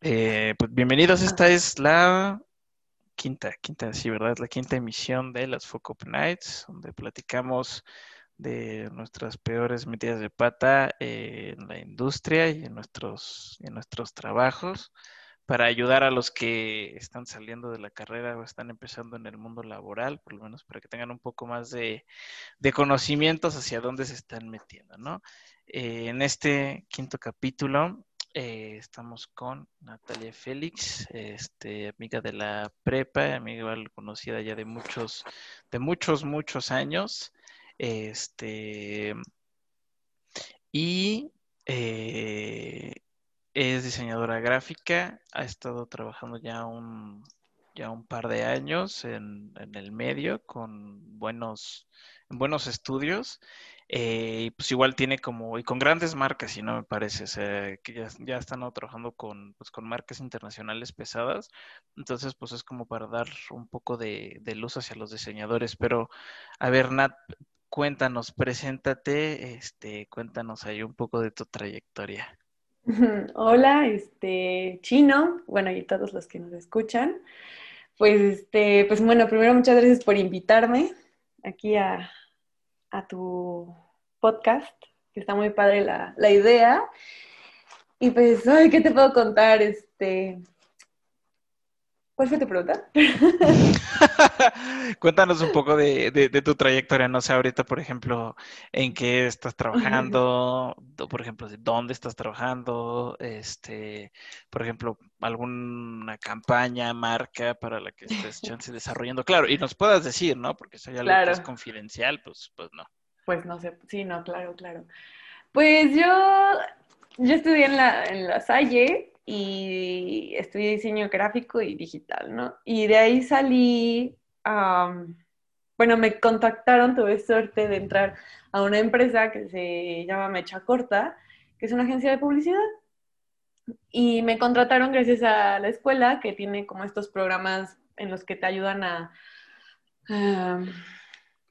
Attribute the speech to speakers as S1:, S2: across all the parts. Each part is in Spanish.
S1: Eh, pues bienvenidos, esta es la quinta, quinta, sí, ¿verdad? La quinta emisión de las Focus Nights, donde platicamos de nuestras peores metidas de pata en la industria y en nuestros, en nuestros trabajos para ayudar a los que están saliendo de la carrera o están empezando en el mundo laboral, por lo menos para que tengan un poco más de, conocimientos hacia dónde se están metiendo, ¿no? Eh, en este quinto capítulo eh, estamos con Natalia Félix, este, amiga de la prepa, amiga conocida ya de muchos, de muchos, muchos años. Este, y eh, es diseñadora gráfica, ha estado trabajando ya un, ya un par de años en, el medio con buenos, buenos estudios. Eh, pues igual tiene como, y con grandes marcas, si no me parece, que ya, ya están trabajando con, pues, con marcas internacionales pesadas. Entonces, pues es como para dar un poco de, de luz hacia los diseñadores. Pero, a ver, Nat, cuéntanos, preséntate, este, cuéntanos ahí un poco de tu trayectoria.
S2: Hola, este, Chino, bueno, y todos los que nos escuchan. Pues, este, pues bueno, primero muchas gracias por invitarme aquí a, tu podcast, que está muy padre la, la idea. Y pues, ay, ¿qué te puedo contar? Este, ¿Cuál fue tu pregunta?
S1: Cuéntanos un poco de, tu trayectoria, no sé, ahorita, por ejemplo, en qué estás trabajando, por ejemplo, dónde estás trabajando, este, por ejemplo, alguna campaña, marca para la que estés chance desarrollando. Claro, y nos puedas decir, ¿no? Porque si hay algo que es confidencial, pues, pues no.
S2: Pues no sé, sí, no, claro, claro. Pues yo, yo estudié en la, en la Salle, y estudié diseño gráfico y digital, ¿no? Y de ahí salí, bueno, me contactaron, tuve suerte de entrar a una empresa que se llama Mecha Corta, que es una agencia de publicidad. Y me contrataron gracias a la escuela que tiene como estos programas en los que te ayudan a,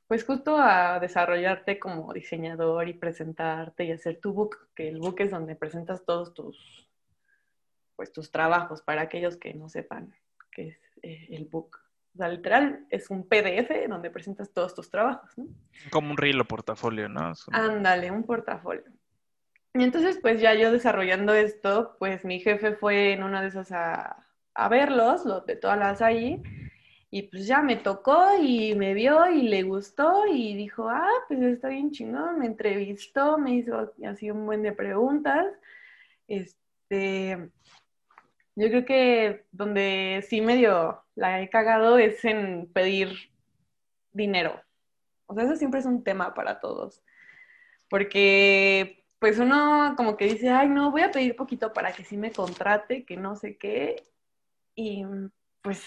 S2: pues justo a desarrollarte como diseñador y presentarte y hacer tu book, que el book es donde presentas todos tus pues tus trabajos para aquellos que no sepan qué es eh, el book. O sea, literal, es un PDF donde presentas todos tus trabajos, ¿no?
S1: Como un reel o portafolio, ¿no?
S2: Ándale, un portafolio. Y entonces, pues ya yo desarrollando esto, pues mi jefe fue en una de esas a, a verlos, los de todas las allí, y pues ya me tocó y me vio y le gustó y dijo, ah, pues está bien chingón, me entrevistó, me hizo así un buen de preguntas. Este, yo creo que donde sí medio la he cagado es en pedir dinero. O sea, eso siempre es un tema para todos. Porque pues uno como que dice, ay, no, voy a pedir poquito para que sí me contrate, que no sé qué. Y pues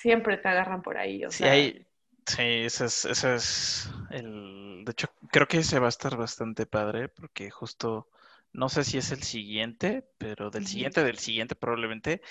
S2: siempre te agarran por ahí. O
S1: sí, hay, sí, ese es, ese es el... De hecho, creo que ese va a estar bastante padre porque justo no sé si es el siguiente, pero del siguiente, del siguiente probablemente,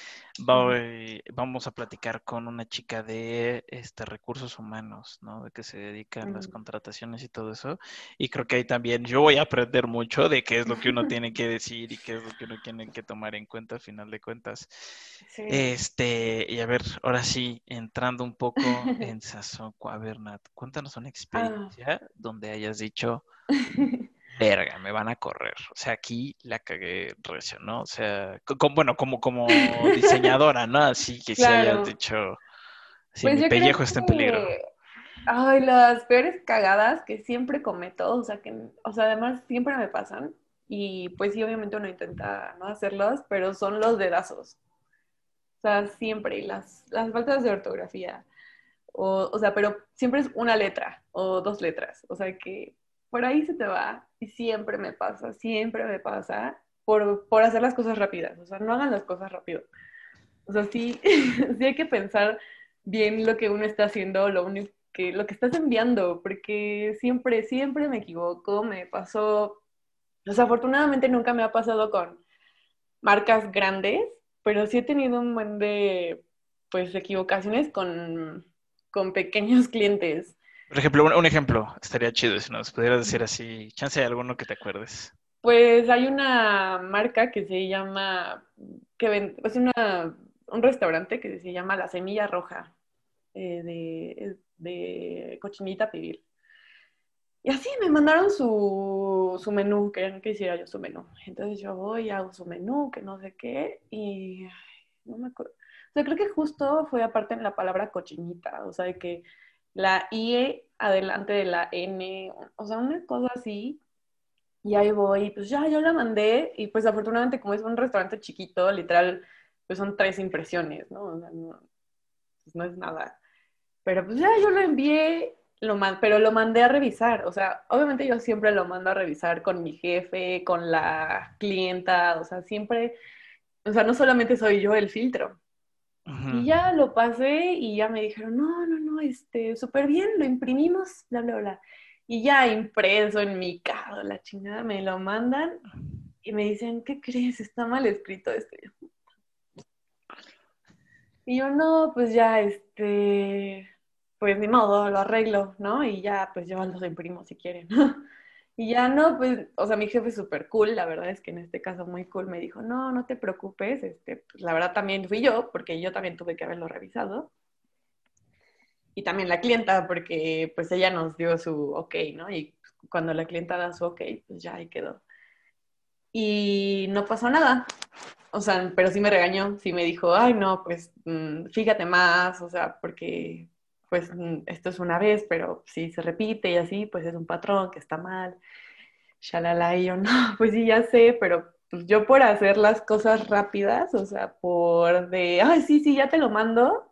S1: eh, vamos a platicar con una chica de este, recursos humanos, ¿no? De que se dedican a las contrataciones y todo eso. Y creo que ahí también yo voy a aprender mucho de qué es lo que uno tiene que decir y qué es lo que uno tiene que tomar en cuenta al final de cuentas. Este, y a ver, ahora sí, entrando un poco en sazón, a ver, Nat, cuéntanos una ah. experiencia donde hayas dicho verga, me van a correr. O sea, aquí la cagué recio, ¿no? O sea, bueno, como, como diseñadora, ¿no? Así que si hayas dicho, si pues mi pellejo está en peligro.
S2: Ay, las peores cagadas que siempre cometo, o sea, que, o sea, además siempre me pasan. Y pues sí, obviamente uno intenta no hacerlos, pero son los dedazos. O sea, siempre, las, las faltas de ortografía. O, o sea, pero siempre es una letra o dos letras. O sea, que por ahí se te va siempre me pasa, siempre me pasa por, hacer las cosas rápidas, o sea, no hagan las cosas rápido. O sea, sí, sí hay que pensar bien lo que uno está haciendo, lo, que, lo que estás enviando, porque siempre, siempre me equivoco, me pasó, desafortunadamente nunca me ha pasado con marcas grandes, pero sí he tenido un buen de, pues, equivocaciones con, con pequeños clientes.
S1: Por ejemplo, un, ejemplo, estaría chido si nos pudieras decir así, chance de alguno que te acuerdes.
S2: Pues hay una marca que se llama, que es una, un restaurante que se llama La Semilla Roja eh, de, de cochinita pibil. Y así me mandaron su, su menú, querían que hiciera yo su menú. Entonces yo voy, hago su menú, que no sé qué, y no me acuerdo. O sea, creo que justo fue aparte en la palabra cochinita, o sea, de que la I adelante de la N, o sea, una cosa así. Y ahí voy, pues ya, yo la mandé, y pues afortunadamente como es un restaurante chiquito, literal, pues son tres impresiones, ¿no? O sea, no, pues no es nada. Pero pues ya yo lo envié lo pero lo mandé a revisar, o sea, obviamente yo siempre lo mando a revisar con mi jefe, con la clienta, o sea, siempre, o sea, no solamente soy yo el filtro. Y ya lo pasé y ya me dijeron, no, no, no, este, súper bien, lo imprimimos, bla, bla, bla. Y ya impreso en mi carro, la chingada, me lo mandan y me dicen, ¿qué crees? Está mal escrito esto. Y yo, no, pues ya, este, pues ni modo, lo arreglo, ¿no? Y ya, pues yo los imprimo si quieren. y ya no, pues, o sea, mi jefe es súper cool, la verdad es que en este caso muy cool, me dijo, no, no te preocupes, este, pues, la verdad también fui yo, porque yo también tuve que haberlo revisado. Y también la clienta, porque pues ella nos dio su ok, ¿no? Y cuando la clienta da su ok, pues ya ahí quedó. Y no pasó nada. O sea, pero sí me regañó, sí me dijo, ay, no, pues mm, fíjate más, o sea, porque pues mm, esto es una vez, pero si se repite y así, pues es un patrón que está mal. Shalala, y yo, no, pues sí, ya sé, pero pues yo por hacer las cosas rápidas, o sea, por de, ay, sí, sí, ya te lo mando,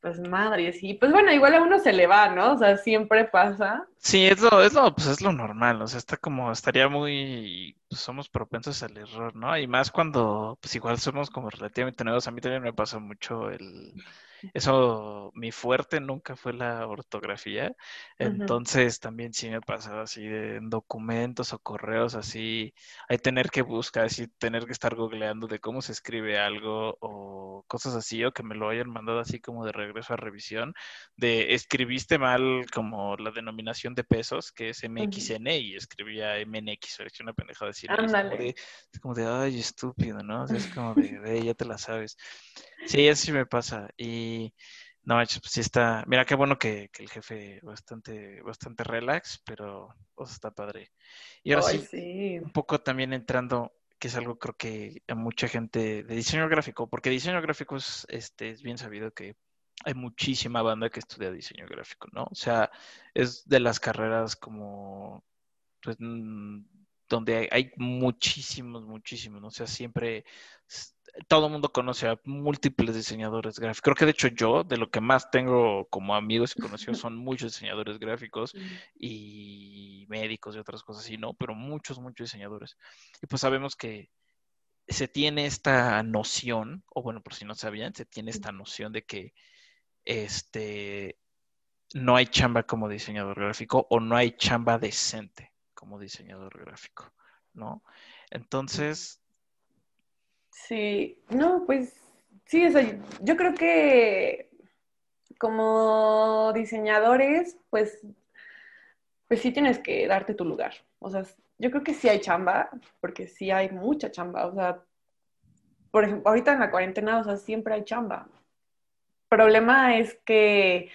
S2: pues madre, sí, pues bueno, igual a uno se le va, ¿no? O sea, siempre pasa.
S1: Sí, es lo, es lo, pues es lo normal, o sea, está como, estaría muy, pues somos propensos al error, ¿no? Y más cuando, pues igual somos como relativamente nuevos, a mí también me pasa mucho el eso, mi fuerte nunca fue la ortografía, entonces también sí me pasaba así de en documentos o correos así, hay tener que buscar, así tener que estar googleando de cómo se escribe algo o cosas así, o que me lo hayan mandado así como de regreso a revisión, de escribiste mal como la denominación de pesos, que es MXN, y escribía MNX, o una pendejada así. Es como, de, ay, estúpido, ¿no? es como de, ya te la sabes. Sí, eso sí me pasa. Y no, pues sí está. Mira, qué bueno que, el jefe bastante, bastante relax, pero pues, está padre. Y ahora sí, un poco también entrando, que es algo creo que a mucha gente de diseño gráfico, porque diseño gráfico es, este, es bien sabido que hay muchísima banda que estudia diseño gráfico, ¿no? O sea, es de las carreras como, pues, mm, donde hay, hay muchísimos, muchísimos, ¿no? O sea, siempre todo el mundo conoce a múltiples diseñadores gráficos. Creo que de hecho yo, de lo que más tengo como amigos y conocidos, son muchos diseñadores gráficos y médicos y otras cosas así, ¿no? Pero muchos, muchos diseñadores. Y pues sabemos que se tiene esta noción, o bueno, por si no sabían, se tiene esta noción de que este no hay chamba como diseñador gráfico o no hay chamba decente como diseñador gráfico, ¿no? Entonces,
S2: Sí, no, pues sí, yo creo que como diseñadores, pues, pues sí tienes que darte tu lugar. O sea, yo creo que sí hay chamba, porque sí hay mucha chamba. O sea, por ejemplo, ahorita en la cuarentena, o sea, siempre hay chamba. Problema es que,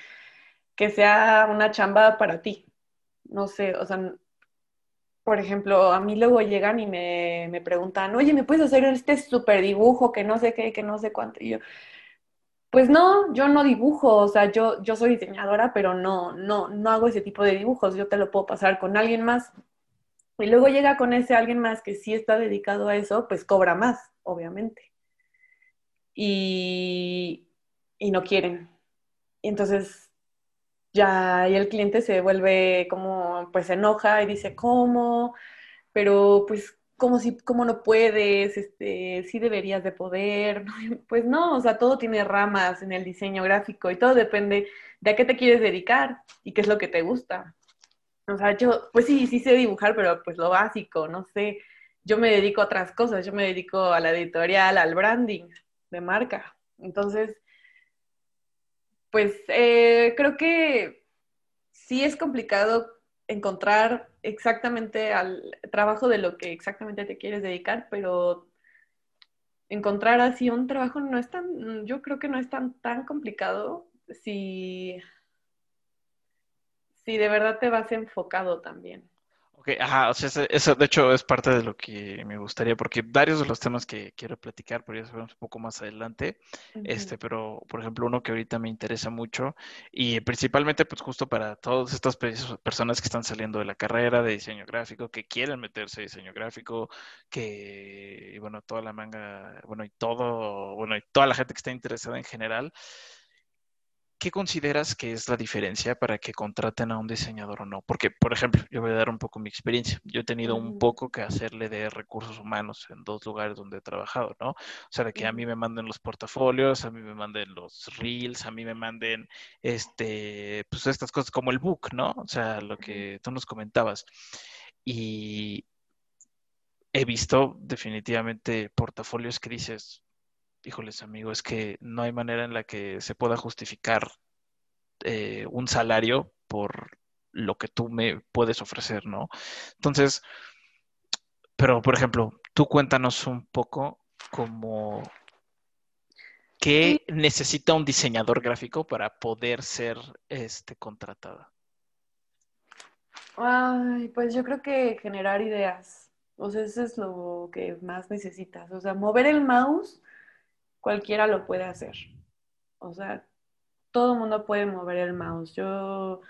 S2: que sea una chamba para ti. No sé, o sea, por ejemplo, a mí luego llegan y me, preguntan, oye, ¿me puedes hacer este super dibujo que no sé qué, que no sé cuánto? Y yo, pues no, yo no dibujo, o sea, yo, yo soy diseñadora, pero no, no, no hago ese tipo de dibujos, yo te lo puedo pasar con alguien más. Y luego llega con ese alguien más que sí está dedicado a eso, pues cobra más, obviamente. Y, y no quieren. Y entonces ya y el cliente se vuelve como, pues se enoja y dice, ¿cómo? Pero pues, como si, cómo no puedes? Este, sí deberías de poder. Pues no, o sea, todo tiene ramas en el diseño gráfico y todo depende de a qué te quieres dedicar y qué es lo que te gusta. O sea, yo, pues sí, sí sé dibujar, pero pues lo básico, no sé. Yo me dedico a otras cosas, yo me dedico a la editorial, al branding de marca. Entonces, pues eh, creo que sí es complicado encontrar exactamente al trabajo de lo que exactamente te quieres dedicar, pero encontrar así un trabajo no es tan, yo creo que no es tan, tan complicado si, si de verdad te vas enfocado también.
S1: Ok, ajá, o sea, eso de hecho es parte de lo que me gustaría, porque varios de los temas que quiero platicar, ya sabemos un poco más adelante, este, pero por ejemplo uno que ahorita me interesa mucho y principalmente pues justo para todas estas personas que están saliendo de la carrera de diseño gráfico, que quieren meterse a diseño gráfico, que, bueno, toda la manga, bueno, y todo, bueno, y toda la gente que está interesada en general, ¿qué consideras que es la diferencia para que contraten a un diseñador o no? Porque, por ejemplo, yo voy a dar un poco mi experiencia. Yo he tenido un poco que hacerle de recursos humanos en dos lugares donde he trabajado, ¿no? O sea, de que a mí me manden los portafolios, a mí me manden los reels, a mí me manden, este, pues estas cosas como el book, ¿no? O sea, lo que tú nos comentabas. Y he visto definitivamente portafolios que dices, híjoles, amigo, es que no hay manera en la que se pueda justificar eh, un salario por lo que tú me puedes ofrecer, ¿no? Entonces, pero por ejemplo, tú cuéntanos un poco como qué necesita un diseñador gráfico para poder ser este contratada.
S2: Ay, pues yo creo que generar ideas. O sea, eso es lo que más necesitas. O sea, mover el mouse cualquiera lo puede hacer. O sea, todo el mundo puede mover el mouse. Yo,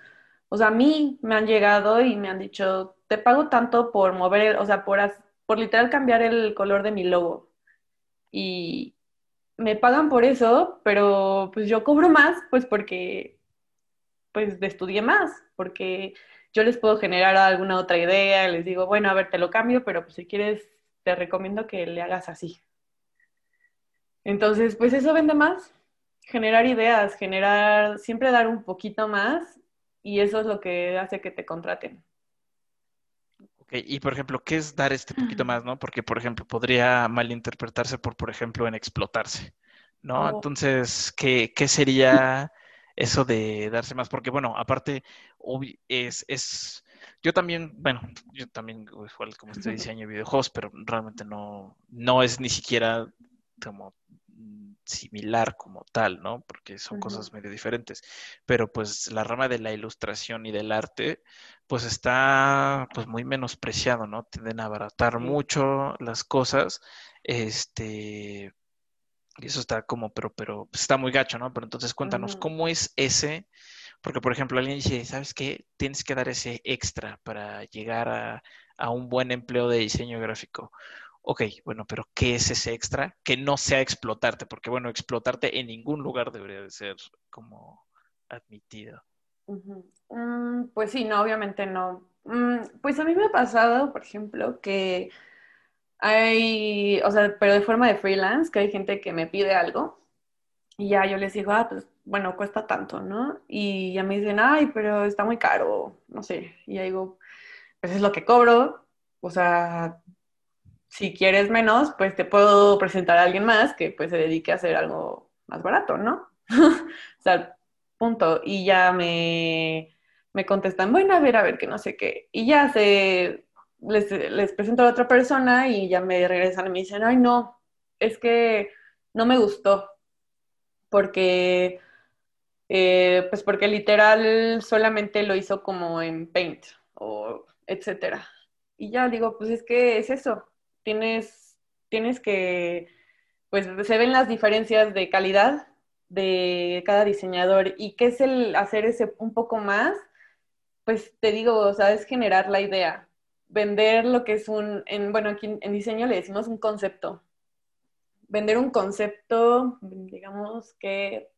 S2: o sea, a mí me han llegado y me han dicho, te pago tanto por mover, el, o sea, por, por literal cambiar el color de mi logo. Y me pagan por eso, pero pues yo cobro más, pues porque, pues estudié más, porque yo les puedo generar alguna otra idea, les digo, bueno, a ver, te lo cambio, pero pues si quieres, te recomiendo que le hagas así. Entonces, pues eso vende más, generar ideas, generar, siempre dar un poquito más y eso es lo que hace que te contraten.
S1: Ok, y por ejemplo, ¿qué es dar este poquito más, no? Porque, por ejemplo, podría malinterpretarse por, por ejemplo, en explotarse, ¿no? Oh. Entonces, ¿qué, ¿qué, sería eso de darse más? Porque, bueno, aparte, es, es, yo también, bueno, yo también, igual como este diseño de videojuegos, pero realmente no, no es ni siquiera como similar como tal, ¿no? Porque son cosas medio diferentes. Pero pues la rama de la ilustración y del arte, pues está pues muy menospreciado, ¿no? Tienden a abaratar mucho las cosas. Este, y eso está como, pero, pero pues, está muy gacho, ¿no? Pero entonces cuéntanos, ¿cómo es ese? Porque, por ejemplo, alguien dice, ¿sabes qué? Tienes que dar ese extra para llegar a, a un buen empleo de diseño gráfico ok, bueno, pero ¿qué es ese extra? Que no sea explotarte, porque bueno, explotarte en ningún lugar debería de ser como admitido.
S2: Mm, pues sí, no, obviamente no. Mm, pues a mí me ha pasado, por ejemplo, que hay, o sea, pero de forma de freelance, que hay gente que me pide algo y ya yo les digo, ah, pues bueno, cuesta tanto, ¿no? Y ya me dicen, ay, pero está muy caro, no sé. Y ya digo, pues es lo que cobro, o sea, si quieres menos, pues te puedo presentar a alguien más que pues se dedique a hacer algo más barato, ¿no? o sea, punto. Y ya me, me contestan, bueno, a ver, a ver, que no sé qué. Y ya se, les, les presento a otra persona y ya me regresan y me dicen, ay, no, es que no me gustó. Porque, eh, pues porque literal solamente lo hizo como en Paint o etcétera. Y ya digo, pues es que es eso tienes, tienes que, pues se ven las diferencias de calidad de cada diseñador y qué es el hacer ese un poco más, pues te digo, o sea, es generar la idea, vender lo que es un, en, bueno, aquí en diseño le decimos un concepto. Vender un concepto, digamos que,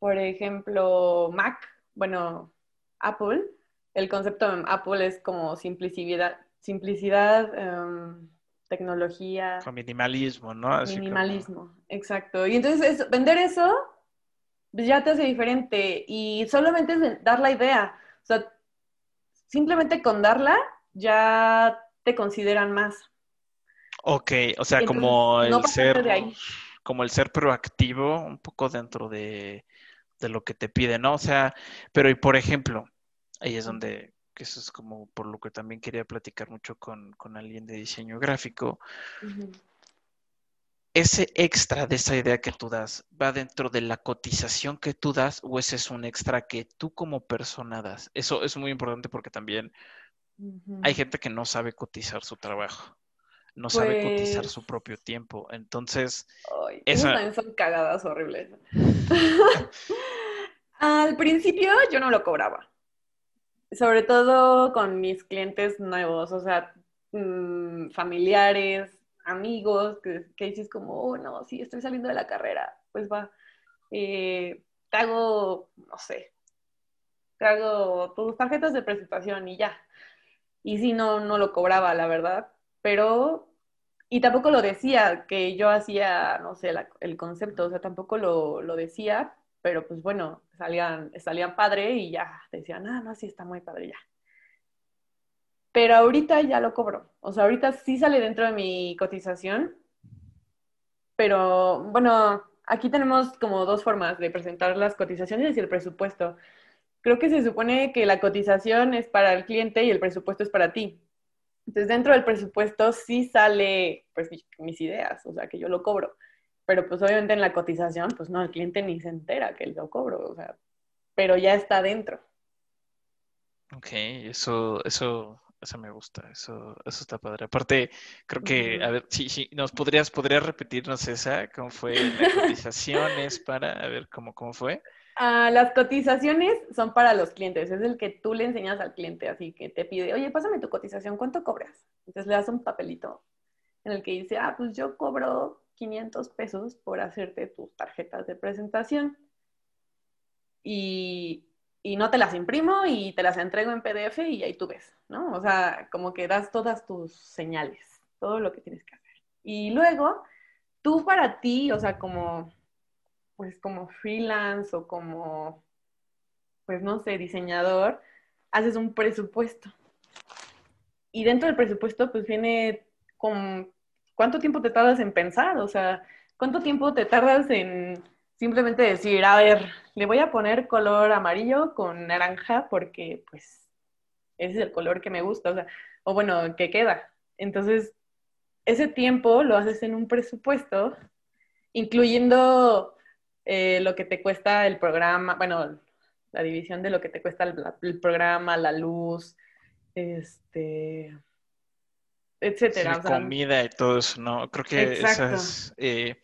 S2: por ejemplo, Mac, bueno, Apple, el concepto de Apple es como simplicidad, simplicidad, em, tecnología.
S1: Con minimalismo, ¿no?
S2: minimalismo, exacto. Y entonces vender eso pues, ya te hace diferente y solamente es dar la idea. O sea, simplemente con darla ya te consideran más.
S1: Ok, o sea, como el ser como el ser proactivo un poco dentro de, de lo que te pide, ¿no? O sea, pero y por ejemplo, ahí es donde que eso es como por lo que también quería platicar mucho con, alguien de diseño gráfico. ese extra de esa idea que tú das va dentro de la cotización que tú das o ese es un extra que tú como persona das. Eso es muy importante porque también hay gente que no sabe cotizar su trabajo, no sabe cotizar
S2: Pues,
S1: su propio tiempo. Entonces,
S2: ay, también son cagadas horribles. Al principio yo no lo cobraba, sobre todo con mis clientes nuevos, o sea, mm, familiares, amigos, que, que dices como, oh, no, sí, estoy saliendo de la carrera, pues va, eh, te hago, no sé, te hago tus tarjetas de presentación y ya. Y sí, no, no lo cobraba, la verdad, pero, y tampoco lo decía, que yo hacía, no sé, el concepto, o sea, tampoco lo, lo decía, pero pues bueno, salían, salían padre y ya, decían, ah, no, sí, está muy padre ya. Pero ahorita ya lo cobro, o sea, ahorita sí sale dentro de mi cotización, pero bueno, aquí tenemos como dos formas de presentar las cotizaciones y el presupuesto. Creo que se supone que la cotización es para el cliente y el presupuesto es para ti. Entonces, dentro del presupuesto sí sale, pues, mi- mis ideas, o sea, que yo lo cobro. Pero, pues, obviamente en la cotización, pues, no, el cliente ni se entera que lo cobro, o sea, pero ya está dentro.
S1: ok, eso, eso, eso me gusta, eso, eso está padre. Aparte, creo que, a ver, sí, sí, nos podrías, podrías repetirnos esa, cómo fue la cotización, es para, a ver, cómo, cómo fue.
S2: Ah, las cotizaciones son para los clientes, es el que tú le enseñas al cliente, así que te pide, oye, pásame tu cotización, ¿cuánto cobras? Entonces le das un papelito en el que dice, ah, pues yo cobro 500 pesos por hacerte tus tarjetas de presentación. y, y no te las imprimo y te las entrego en PDF y ahí tú ves, ¿no? O sea, como que das todas tus señales, todo lo que tienes que hacer. Y luego, tú para ti, o sea, como, pues como freelance o como, pues no sé, diseñador, haces un presupuesto. Y dentro del presupuesto, pues viene con cuánto tiempo te tardas en pensar, o sea, cuánto tiempo te tardas en simplemente decir, a ver, le voy a poner color amarillo con naranja porque pues ese es el color que me gusta, o sea, o bueno, que queda. Entonces, ese tiempo lo haces en un presupuesto, incluyendo eh, lo que te cuesta el programa, bueno, la división de lo que te cuesta el, el programa, la luz, este, etcétera. O sea,
S1: comida y todo eso, ¿no? Creo que
S2: exacto.
S1: esas, eh,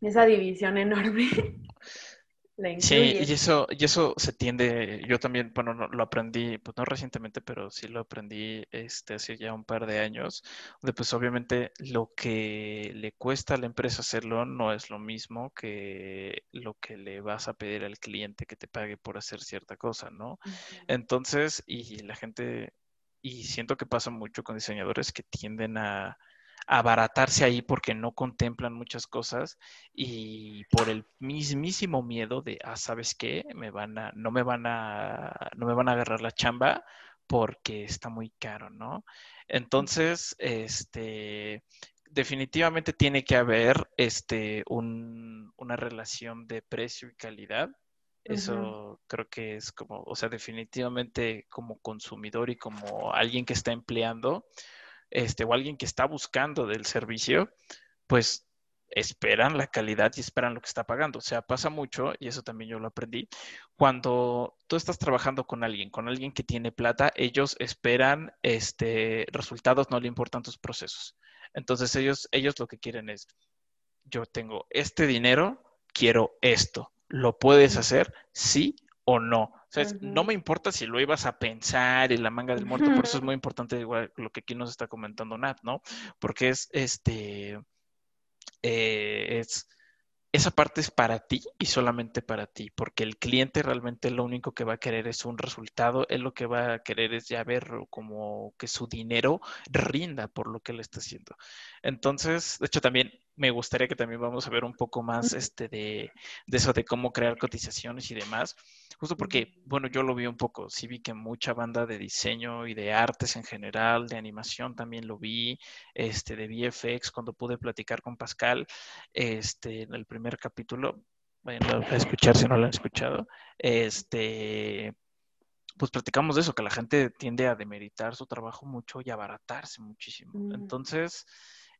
S2: Esa división enorme la
S1: sí, y eso, y eso se tiende, yo también, bueno, no- lo aprendí, pues no recientemente, pero sí lo aprendí este, hace ya un par de años, donde pues obviamente lo que le cuesta a la empresa hacerlo no es lo mismo que lo que le vas a pedir al cliente que te pague por hacer cierta cosa, ¿no? Entonces, y la gente, y siento que pasa mucho con diseñadores que tienden a abaratarse ahí porque no contemplan muchas cosas y por el mismísimo miedo de, ah, ¿sabes qué? Me van a, no me van a, no me van a agarrar la chamba porque está muy caro, ¿no? Entonces, este, definitivamente tiene que haber este, un, una relación de precio y calidad. Eso creo que es como, o sea, definitivamente como consumidor y como alguien que está empleando, este, o alguien que está buscando del servicio, pues esperan la calidad y esperan lo que está pagando. O sea, pasa mucho, y eso también yo lo aprendí, cuando tú estás trabajando con alguien, con alguien que tiene plata, ellos esperan este, resultados, no le importan tus procesos. Entonces ellos, ellos lo que quieren es, yo tengo este dinero, quiero esto. ¿Lo puedes hacer? Sí o no. No me importa si lo ibas a pensar en la manga del muerto, por eso es muy importante igual lo que aquí nos está comentando Nat, ¿no? Porque es este, eh, es, esa parte es para ti y solamente para ti, porque el cliente realmente lo único que va a querer es un resultado, él lo que va a querer es ya ver como que su dinero rinda por lo que él está haciendo. Entonces, de hecho, también me gustaría que también vamos a ver un poco más este de, de eso de cómo crear cotizaciones y demás, justo porque, bueno, yo lo vi un poco, sí vi que mucha banda de diseño y de artes en general, de animación también lo vi, este, de VFX, cuando pude platicar con Pascal, este, en el primer capítulo, vayan a escuchar si no lo han escuchado, este, pues platicamos de eso, que la gente tiende a demeritar su trabajo mucho y abaratarse muchísimo.
S2: Mm.
S1: Entonces,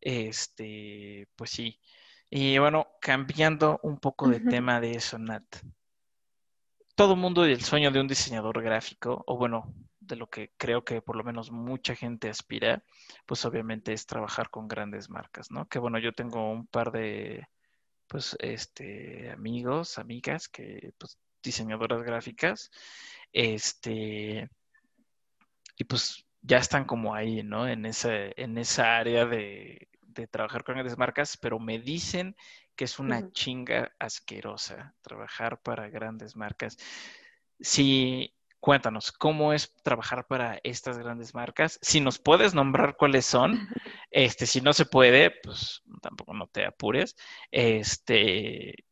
S1: este, pues sí. Y bueno, cambiando un poco de tema de eso, Nat. Todo el mundo el sueño de un diseñador gráfico, o bueno, de lo que creo que por lo menos mucha gente aspira, pues obviamente es trabajar con grandes marcas, ¿no? Que bueno, yo tengo un par de, pues, este, amigos, amigas, que, pues, diseñadoras gráficas, este, y pues ya están como ahí, ¿no? En ese, en esa área de, de trabajar con grandes marcas, pero me dicen que es una chinga asquerosa trabajar para grandes marcas. Sí, cuéntanos, ¿cómo es trabajar para estas grandes marcas? Si nos puedes nombrar cuáles son, este, si no se puede, pues tampoco no te apures. Este,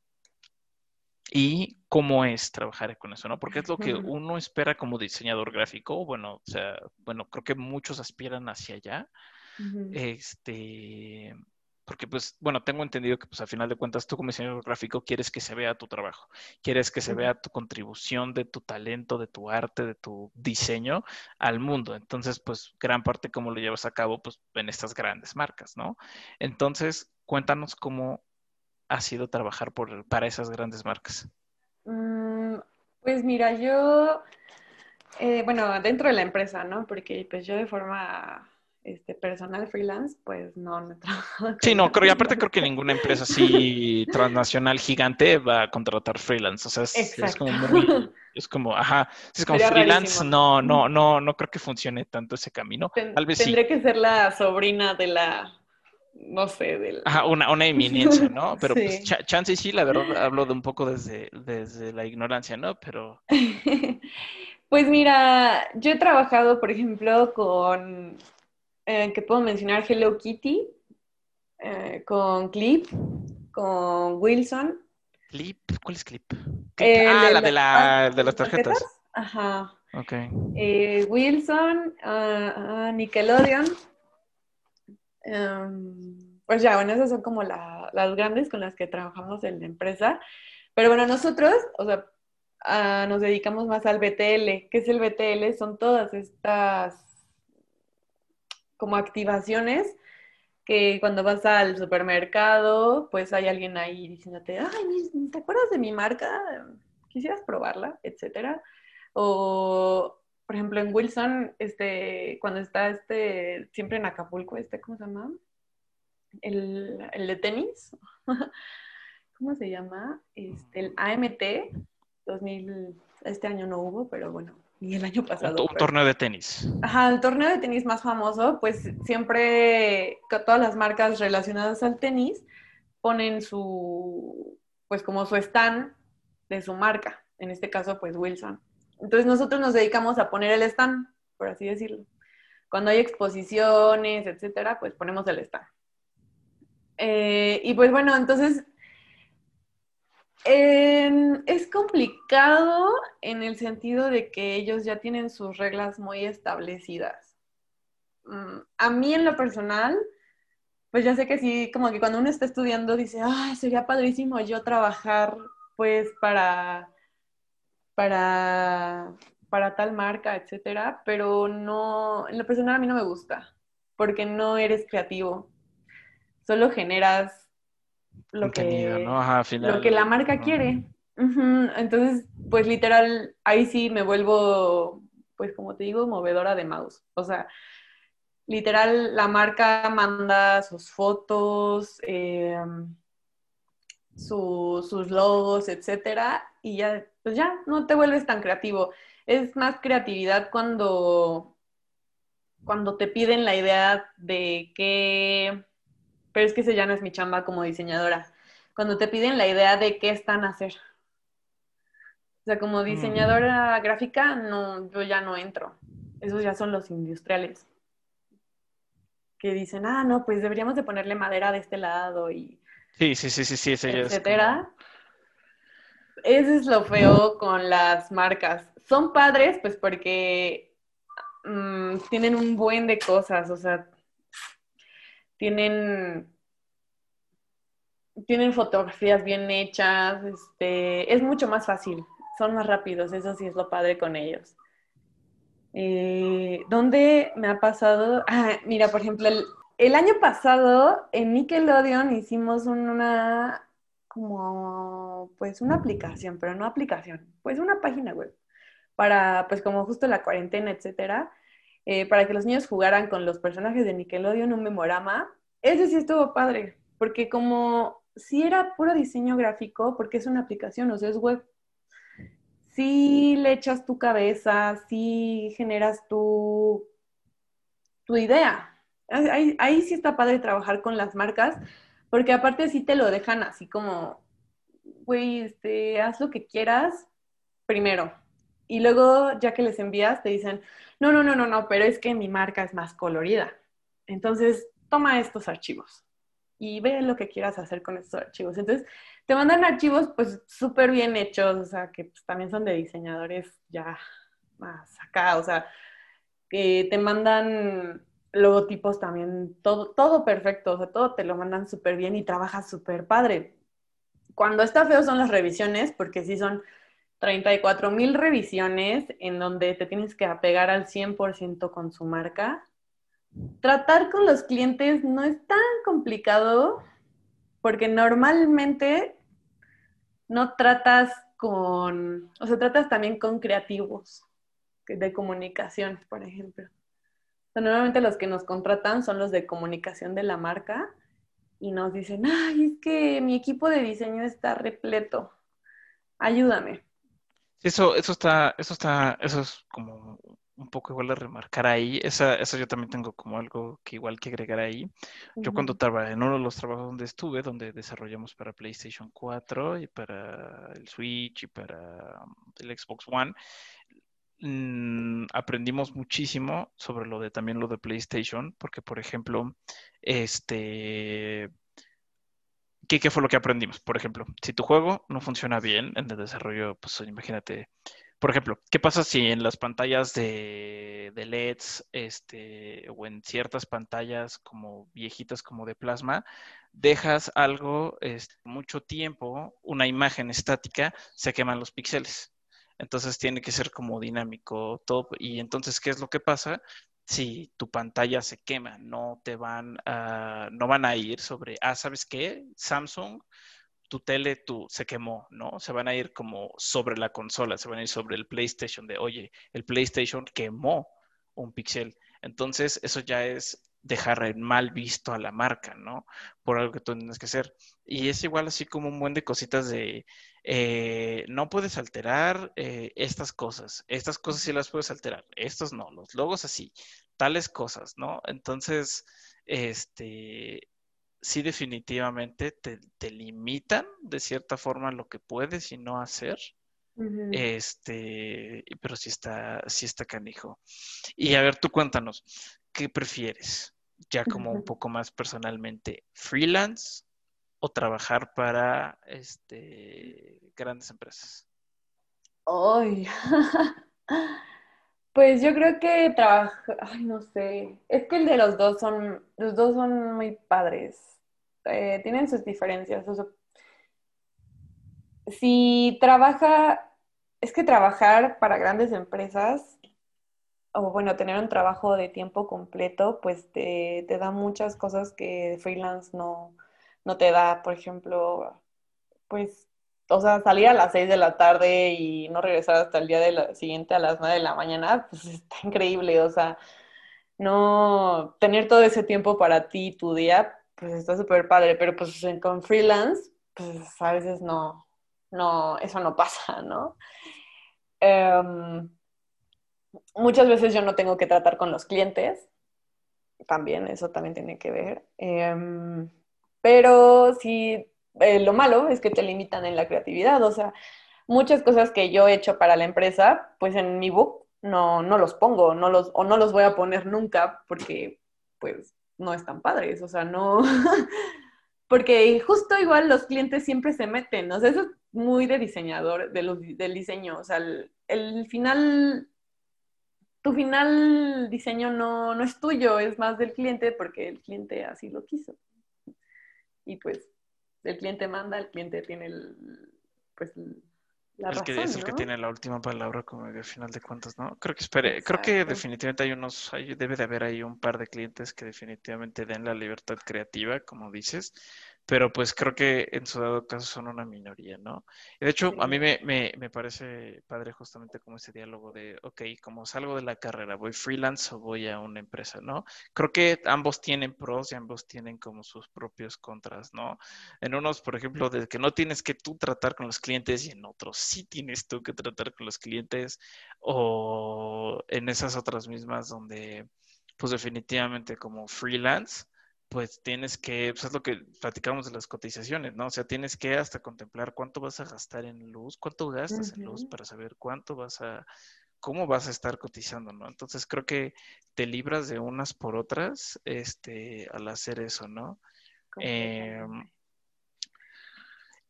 S1: y cómo es trabajar con eso, ¿no? Porque es lo que uno espera como diseñador gráfico. Bueno, o sea, bueno, creo que muchos aspiran hacia allá.
S2: Ujú.
S1: Este, porque pues, bueno, tengo entendido que pues al final de cuentas tú como diseñador gráfico quieres que se vea tu trabajo, quieres que se vea tu contribución de tu talento, de tu arte, de tu diseño al mundo. Entonces, pues gran parte cómo lo llevas a cabo pues en estas grandes marcas, ¿no? Entonces, cuéntanos cómo ha sido trabajar por, para esas grandes marcas.
S2: Mm, Pues mira, yo, eh, bueno, dentro de la empresa, ¿no? Porque pues yo de forma este, personal freelance, pues no, no he trabajado
S1: Sí, no, creo, y aparte creo que ninguna empresa así transnacional gigante va a contratar freelance. O sea, es, como muy, es como, ajá, es como
S2: Sería
S1: freelance,
S2: rarísimo.
S1: no, no, no, no creo que funcione tanto ese camino.
S2: Ten-
S1: Tal vez sí,
S2: tendré que ser la sobrina de la, no sé, del...
S1: ajá, una, una eminencia, ¿no? Pero pues
S2: Sí.
S1: cha- chance y sí, la verdad hablo de un poco desde, desde la ignorancia, ¿no? Pero,
S2: Pues mira, yo he trabajado, por ejemplo, con, eh, que puedo mencionar Hello Kitty, eh, con Clip, con Wilson,
S1: clip, ¿cuál es clip?
S2: El
S1: ah,
S2: de
S1: la de la, de
S2: de
S1: las
S2: tarjetas.
S1: tarjetas.
S2: Ajá.
S1: Ok.
S2: Eh, Wilson, ah, ah, Nickelodeon. Em, pues ya, bueno, esas son como la- las grandes con las que trabajamos en la empresa. Pero bueno, nosotros, o sea, ah, nos dedicamos más al BTL. ¿Qué es el BTL? Son todas estas como activaciones que cuando vas al supermercado, pues hay alguien ahí diciéndote, ay, ¿te acuerdas de mi marca? ¿Quisieras probarla? Etcétera. O, por ejemplo, en Wilson, este, cuando está este, siempre en Acapulco, este, ¿cómo se llama? El, el de tenis. ¿Cómo se llama? Este, el AMT 2000, este año no hubo, pero bueno, ni el año
S1: Un,
S2: pasado.
S1: un
S2: Pero,
S1: torneo de tenis.
S2: ajá, el torneo de tenis más famoso, pues siempre todas las marcas relacionadas al tenis ponen su, pues como su stand de su marca. En este caso, pues Wilson. Entonces nosotros nos dedicamos a poner el stand, por así decirlo. Cuando hay exposiciones, etcétera, pues ponemos el stand. Eh, y pues bueno, entonces es complicado en el sentido de que ellos ya tienen sus reglas muy establecidas. Mm, A mí en lo personal, pues ya sé que sí, como que cuando uno está estudiando dice, ay, sería padrísimo yo trabajar pues para, para, para tal marca, etcétera, pero no, en lo personal a mí no me gusta, porque no eres creativo, solo generas lo
S1: Contenido, ¿no?
S2: que,
S1: Ajá,
S2: lo que la marca quiere. Entonces, pues literal, ahí sí me vuelvo, pues como te digo, movedora de mouse. O sea, literal, la marca manda sus fotos, eh, su- sus logos, etcétera, y ya, pues ya, no te vuelves tan creativo. Es más creatividad cuando, cuando te piden la idea de qué, pero es que ese ya no es mi chamba como diseñadora. Cuando te piden la idea de qué están a hacer. O sea, como
S1: Mm.
S2: diseñadora gráfica, no, yo ya no entro. Esos ya son los industriales que dicen, ah, no, pues deberíamos de ponerle madera de este lado y
S1: Sí, sí, sí, sí, sí, ese ya es como.
S2: etcétera. Eso es lo feo con las marcas. Son padres, pues porque mm, tienen un buen de cosas, o sea, tienen, tienen fotografías bien hechas, este, es mucho más fácil, son más rápidos, eso sí es lo padre con ellos. Eh, ¿Dónde me ha pasado? Ah, mira, por ejemplo, el, el año pasado en Nickelodeon hicimos una, como, pues una aplicación, pero no aplicación, pues una página web para, pues como justo la cuarentena, etcétera, eh, para que los niños jugaran con los personajes de Nickelodeon un memorama. Ese sí estuvo padre, porque como si era puro diseño gráfico, porque es una aplicación, o sea, es web, si le echas tu cabeza, si generas tu, tu idea. Ahí, ahí sí está padre trabajar con las marcas, porque aparte sí te lo dejan así como, güey, este, haz lo que quieras primero. Y luego, ya que les envías, te dicen, no, no, no, no, no, pero es que mi marca es más colorida. Entonces, toma estos archivos y ve lo que quieras hacer con estos archivos. Entonces, te mandan archivos pues súper bien hechos, o sea, que pues, también son de diseñadores ya más acá, o sea, que te mandan logotipos también, todo, todo perfecto, o sea, todo te lo mandan súper bien y trabajas súper padre. Cuando está feo son las revisiones, porque sí son 34 mil revisiones en donde te tienes que apegar al 100% con su marca. Tratar con los clientes no es tan complicado porque normalmente no tratas con, o sea, tratas también con creativos de comunicación, por ejemplo normalmente los que nos contratan son los de comunicación de la marca y nos dicen, ay, es que mi equipo de diseño está repleto, ayúdame.
S1: Eso, eso está, eso está, eso es como un poco igual de remarcar ahí. Esa, eso yo también tengo como algo que igual que agregar ahí. Yo cuando trabajé en uno de los trabajos donde estuve, donde desarrollamos para PlayStation 4 y para el Switch y para el Xbox One, Mm, aprendimos muchísimo sobre lo de también lo de PlayStation, porque por ejemplo, este, ¿qué, fue lo que aprendimos? Por ejemplo, si tu juego no funciona bien en el desarrollo, pues imagínate, por ejemplo, ¿qué pasa si en las pantallas de, de LEDs, este, o en ciertas pantallas como viejitas como de plasma, dejas algo este, mucho tiempo, una imagen estática, se queman los píxeles? Entonces tiene que ser como dinámico todo. Y entonces, ¿qué es lo que pasa? Si tu pantalla se quema, no te van a, no van a ir sobre, ah, ¿sabes qué? Samsung, tu tele tu, se quemó, ¿no? Se van a ir como sobre la consola, se van a ir sobre el PlayStation de, oye, el PlayStation quemó un pixel. Entonces, eso ya es dejar mal visto a la marca, ¿no? Por algo que tú tienes que hacer. Y es igual así como un buen de cositas de, eh, no puedes alterar eh, estas cosas, estas cosas sí las puedes alterar, estos no, los logos así, tales cosas, ¿no? Entonces, este, sí definitivamente te, te limitan de cierta forma lo que puedes y no hacer. Este, pero sí está, sí está canijo. Y a ver, tú cuéntanos, ¿qué prefieres? Ya como un poco más personalmente, freelance o trabajar para este, grandes empresas?
S2: Ay, pues yo creo que trabajar, ay, no sé, es que el de los dos son, los dos son muy padres, eh, tienen sus diferencias. si trabaja, es que trabajar para grandes empresas, o bueno, tener un trabajo de tiempo completo, pues te, te da muchas cosas que freelance no, no te da, por ejemplo, pues, o sea, salir a las 6 de la tarde y no regresar hasta el día de siguiente a las 9 de la mañana, pues está increíble, o sea, no tener todo ese tiempo para ti, tu día, pues está súper padre, pero pues con freelance, pues a veces no, no, eso no pasa, ¿no? Em, muchas veces yo no tengo que tratar con los clientes, también, eso también tiene que ver. Em, pero sí, eh, lo malo es que te limitan en la creatividad, o sea, muchas cosas que yo he hecho para la empresa, pues en mi book no, no los pongo, no los, o no los voy a poner nunca porque pues no están padres, o sea, no, porque justo igual los clientes siempre se meten, o sea, eso es muy de diseñador, de los, del diseño, o sea, el, final, tu final diseño no, no es tuyo, es más del cliente porque el cliente así lo quiso y pues el cliente manda, el cliente tiene el, pues,
S1: el que es el que tiene la última palabra como al final de cuentas, ¿no? Creo que espere, creo que definitivamente hay unos, hay, debe de haber ahí un par de clientes que definitivamente den la libertad creativa, como dices, pero pues creo que en su dado caso son una minoría, ¿no? De hecho, a mí me, me, me, parece padre justamente como ese diálogo de, ok, como salgo de la carrera, ¿voy freelance o voy a una empresa, ¿no? Creo que ambos tienen pros y ambos tienen como sus propios contras, ¿no? En unos, por ejemplo, de que no tienes que tú tratar con los clientes y en otros sí tienes tú que tratar con los clientes o en esas otras mismas donde, pues definitivamente como freelance pues tienes que, pues es lo que platicamos de las cotizaciones, ¿no? O sea, tienes que hasta contemplar cuánto vas a gastar en luz, cuánto gastas en luz para saber cuánto vas a, cómo vas a estar cotizando, ¿no? Entonces creo que te libras de unas por otras, este, al hacer eso, ¿no? Em,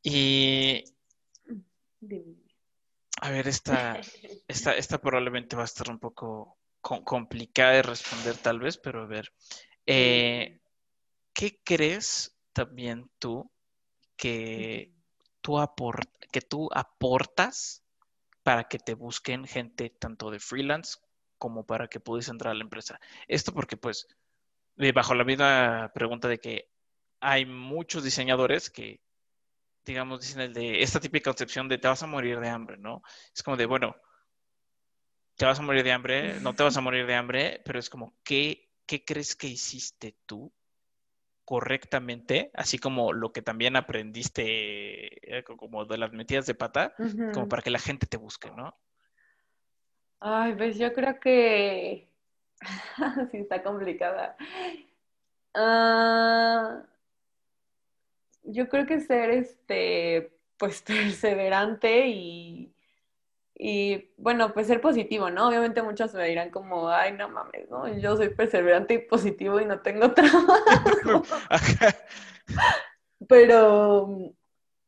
S1: y a ver, esta, esta, esta probablemente va a estar un poco complicada de responder tal vez, pero a ver. Eh, ¿qué crees también tú que tú, que tú aportas para que te busquen gente tanto de freelance como para que puedas entrar a la empresa? Esto porque pues bajo la misma pregunta de que hay muchos diseñadores que digamos, dicen el de esta típica concepción de te vas a morir de hambre, ¿no? Es como de, bueno, te vas a morir de hambre, no te vas a morir de hambre, pero es como, ¿qué, qué crees que hiciste tú correctamente, así como lo que también aprendiste eh, como de las metidas de pata, como para que la gente te busque, ¿no?
S2: Ay, pues yo creo que sí está complicada. Ah, yo creo que ser este, pues perseverante y y bueno, pues ser positivo, ¿no? Obviamente muchos me dirán como, ay, no mames, ¿no? Yo soy perseverante y positivo y no tengo trabajo. Pero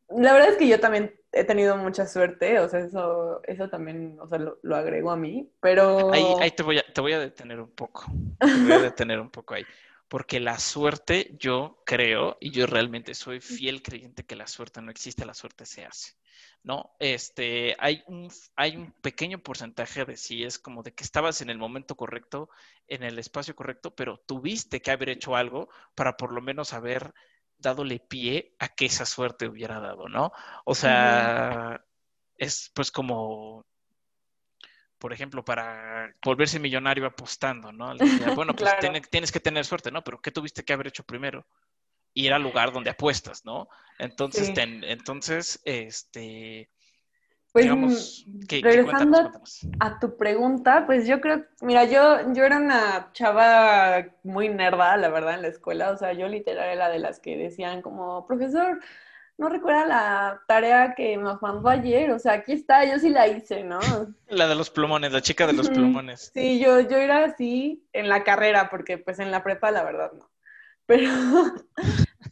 S2: la verdad es que yo también he tenido mucha suerte, o sea, eso, eso también, o sea, lo, agrego a mí, pero...
S1: Ahí, ahí te, voy a, te voy a detener un poco, te voy a detener un poco ahí porque la suerte, yo creo, y yo realmente soy fiel creyente que la suerte no existe, la suerte se hace. ¿No? Este, hay un, hay un pequeño porcentaje de si es como de que estabas en el momento correcto, en el espacio correcto, pero tuviste que haber hecho algo para por lo menos haber dadole pie a que esa suerte hubiera dado, ¿no? O sea, es pues como por ejemplo, para volverse millonario apostando, ¿no? bueno, pues tienes que tener suerte, ¿no? Pero ¿qué tuviste que haber hecho primero? Ir al lugar donde apuestas, ¿no? Entonces, entonces, este,
S2: pues digamos, ¿qué, regresando a tu pregunta, pues yo creo, mira, yo, yo era una chava muy nerda, la verdad, en la escuela, o sea, yo literal era de las que decían como, profesor, no recuerda la tarea que nos mandó ayer, o sea, aquí está, yo sí la hice, ¿no?
S1: La de los plumones, la chica de los plumones.
S2: Sí, yo, yo era así en la carrera, porque pues en la prepa la verdad no. Pero,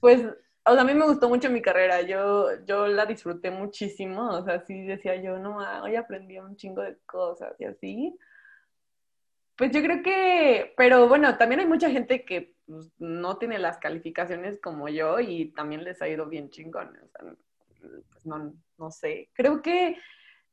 S2: pues, o sea, a mí me gustó mucho mi carrera, yo, yo la disfruté muchísimo, o sea, sí decía yo, no, hoy aprendí un chingo de cosas y así. Pues yo creo que, pero bueno, también hay mucha gente que pues, no tiene las calificaciones como yo y también les ha ido bien chingón. O sea, pues no, no sé. Creo que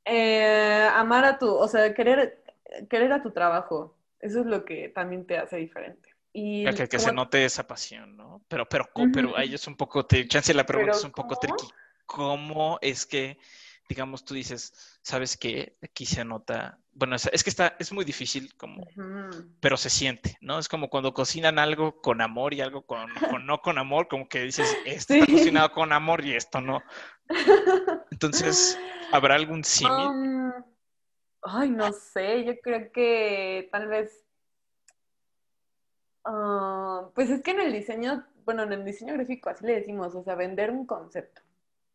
S2: eh, amar a tu, o sea, querer, querer a tu trabajo, eso es lo que también te hace diferente.
S1: Y que, que se note esa pasión, ¿no? Pero, pero, pero ahí es un poco, te, chance la pregunta es un poco tricky. ¿Cómo es que digamos, tú dices, ¿sabes qué? Aquí se nota, bueno, es, que está, es muy difícil como, pero se siente, ¿no? Es como cuando cocinan algo con amor y algo con, no con amor, como que dices, esto está cocinado con amor y esto no. Entonces, ¿habrá algún símil? Um,
S2: ay, no sé, yo creo que tal vez, ah, pues es que en el diseño, bueno, en el diseño gráfico así le decimos, o sea, vender un concepto.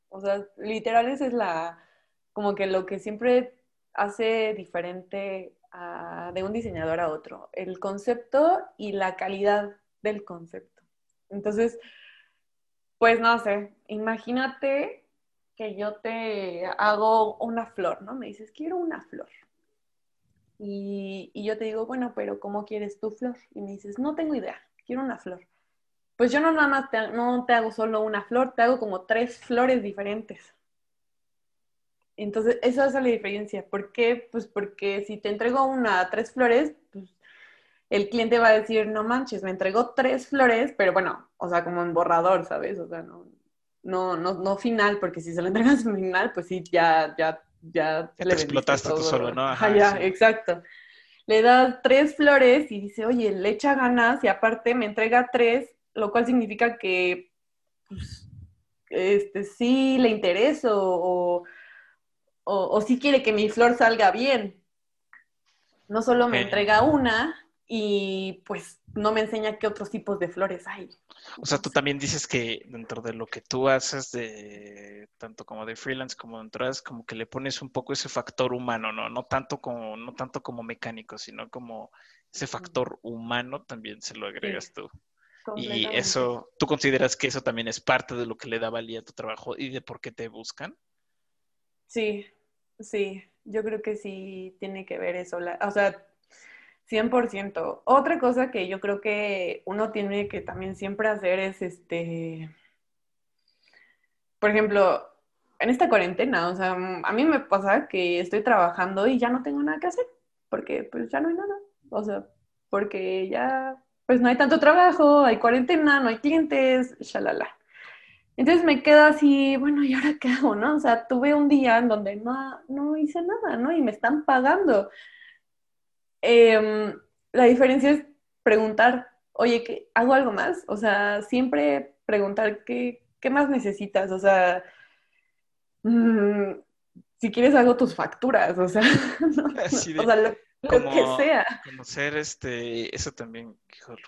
S2: O sea, literal es la, como que lo que siempre hace diferente de un diseñador a otro, el concepto y la calidad del concepto. Entonces, pues no sé, imagínate que yo te hago una flor, ¿no? Me dices, quiero una flor. Y, y, yo te digo, bueno, pero ¿cómo quieres tu flor? Y me dices, no tengo idea, quiero una flor. Pues yo no nada más te, no te hago solo una flor, te hago como tres flores diferentes. Entonces, esa es la diferencia. ¿Por qué? Pues porque si te entrego una, tres flores, pues el cliente va a decir, no manches, me entregó tres flores, pero bueno, o sea, como en borrador, ¿sabes? O sea, no, no, no, no final, porque si se lo entregas final, pues sí, ya, ya, ya.
S1: te explotaste tú solo, ¿no?
S2: Ajá, ya, exacto. Le das tres flores y dice, oye, le echa ganas y aparte me entrega tres, lo cual significa que, pues, este, sí le intereso o, o, sí quiere que mi flor salga bien. No solo me entrega una, y pues no me enseña qué otros tipos de flores hay.
S1: O sea, tú también dices que dentro de lo que tú haces de tanto como de freelance como dentro de como que le pones un poco ese factor humano, ¿no? No tanto como, no tanto como mecánico, sino como ese factor humano también se lo agregas tú. Y eso, ¿tú consideras que eso también es parte de lo que le da valía a tu trabajo y de por qué te buscan?
S2: Sí, sí, yo creo que sí tiene que ver eso. o sea, 100%. Otra cosa que yo creo que uno tiene que también siempre hacer es, este, por ejemplo, en esta cuarentena, o sea, a mí me pasa que estoy trabajando y ya no tengo nada que hacer, porque pues ya no hay nada, o sea, porque ya, pues no hay tanto trabajo, hay cuarentena, no hay clientes, shalala. Entonces me quedo así, bueno, ¿y ahora qué hago, no? O sea, tuve un día en donde no, no hice nada, ¿no? Y me están pagando. Em, la diferencia es preguntar, oye, ¿qué, ¿hago algo más? O sea, siempre preguntar qué, qué más necesitas. O sea, mm, si quieres hago tus facturas, o sea, o sea lo, que sea.
S1: Conocer este, eso también,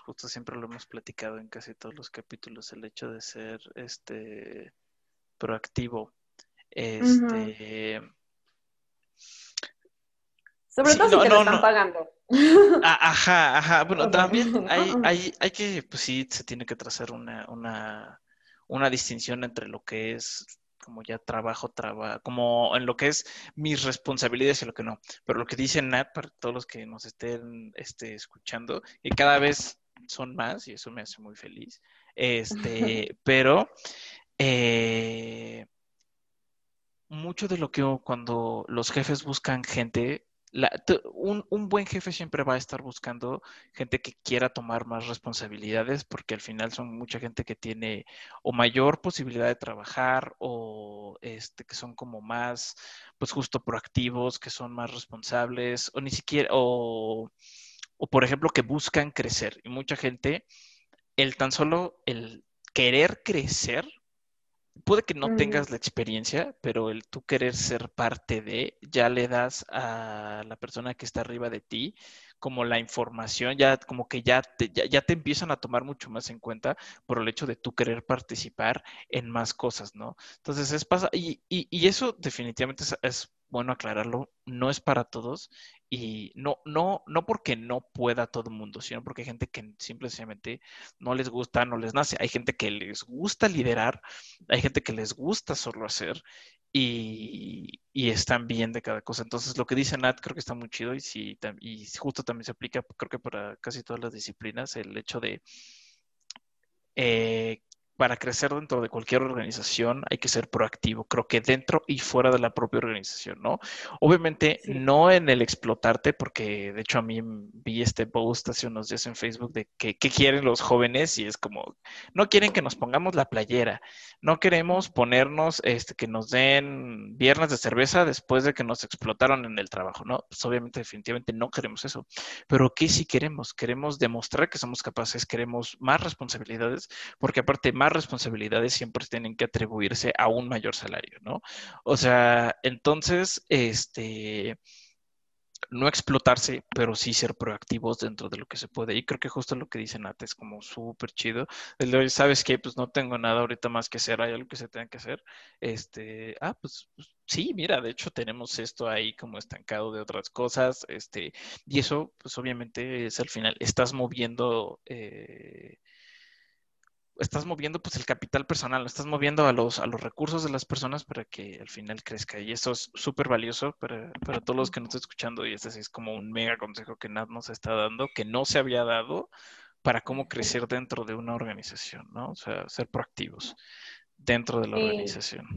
S1: justo siempre lo hemos platicado en casi todos los capítulos, el hecho de ser este proactivo. Este,
S2: sobre todo si te lo están pagando.
S1: Ah, ajá, ajá. Bueno, también hay, hay, hay que, pues sí, se tiene que trazar una, una, una distinción entre lo que es como ya trabajo, trabajo, como en lo que es mis responsabilidades y lo que no. Pero lo que dice Nat, para todos los que nos estén este, escuchando, y cada vez son más, y eso me hace muy feliz, este, pero eh, mucho de lo que cuando los jefes buscan gente, un, buen jefe siempre va a estar buscando gente que quiera tomar más responsabilidades porque al final son mucha gente que tiene o mayor posibilidad de trabajar o este, que son como más, pues justo proactivos, que son más responsables o ni siquiera, o, o por ejemplo que buscan crecer. Y mucha gente, el tan solo el querer crecer puede que no tengas la experiencia, pero el tú querer ser parte de, ya le das a la persona que está arriba de ti como la información, ya como que ya te, ya, te empiezan a tomar mucho más en cuenta por el hecho de tú querer participar en más cosas, ¿no? Entonces es pasa, y, y, eso definitivamente es bueno aclararlo, no es para todos y no, no, no porque no pueda todo el mundo, sino porque hay gente que simplemente no les gusta, no les nace. Hay gente que les gusta liderar, hay gente que les gusta solo hacer y, están bien de cada cosa. Entonces, lo que dice Nat creo que está muy chido y, sí, y justo también se aplica, creo que para casi todas las disciplinas, el hecho de eh, para crecer dentro de cualquier organización hay que ser proactivo, creo que dentro y fuera de la propia organización, ¿no? Obviamente no en el explotarte, porque de hecho a mí vi este post hace unos días en Facebook de que, qué quieren los jóvenes y es como, no quieren que nos pongamos la playera, no queremos ponernos, este, que nos den viernes de cerveza después de que nos explotaron en el trabajo, ¿no? Pues obviamente definitivamente no queremos eso, pero ¿qué sí queremos? Queremos demostrar que somos capaces, queremos más responsabilidades, porque aparte más responsabilidades siempre tienen que atribuirse a un mayor salario, ¿no? O sea, entonces, este, no explotarse, pero sí ser proactivos dentro de lo que se puede. Y creo que justo lo que dice Nate es como súper chido. El de hoy, ¿sabes qué? Pues no tengo nada ahorita más que hacer, hay algo que se tenga que hacer. Este, ah, pues, pues sí, mira, de hecho tenemos esto ahí como estancado de otras cosas, este, y eso, pues obviamente es al final, estás moviendo eh, estás moviendo pues el capital personal, estás moviendo a los, a los recursos de las personas para que al final crezca. Y eso es súper valioso para, para, todos los que nos están escuchando. Y este es como un mega consejo que Nat nos está dando, que no se había dado para cómo crecer dentro de una organización, ¿no? O sea, ser proactivos dentro de la organización.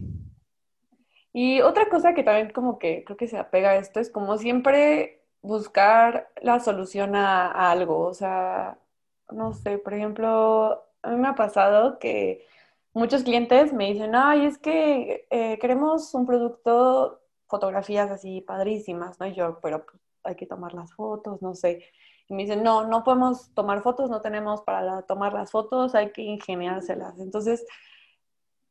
S2: Y otra cosa que también como que creo que se apega a esto es como siempre buscar la solución a, a algo. O sea, no sé, por ejemplo, a mí me ha pasado que muchos clientes me dicen, ay, es que eh, queremos un producto, fotografías así padrísimas, ¿no? Y yo, pero pues, hay que tomar las fotos, no sé. Y me dicen, no, no podemos tomar fotos, no tenemos para tomar las fotos, hay que ingeniárselas. Entonces,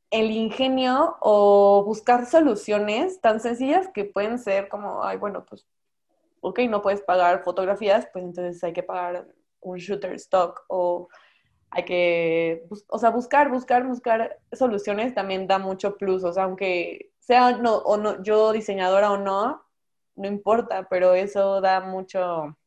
S2: el ingenio o buscar soluciones tan sencillas que pueden ser como, ay, bueno, pues, ok, no puedes pagar fotografías, pues entonces hay que pagar un shooter stock o hay que, o sea, buscar, buscar, buscar soluciones también da mucho plus, o sea, aunque sea no, o no, yo diseñadora o no, no importa, pero eso da mucho,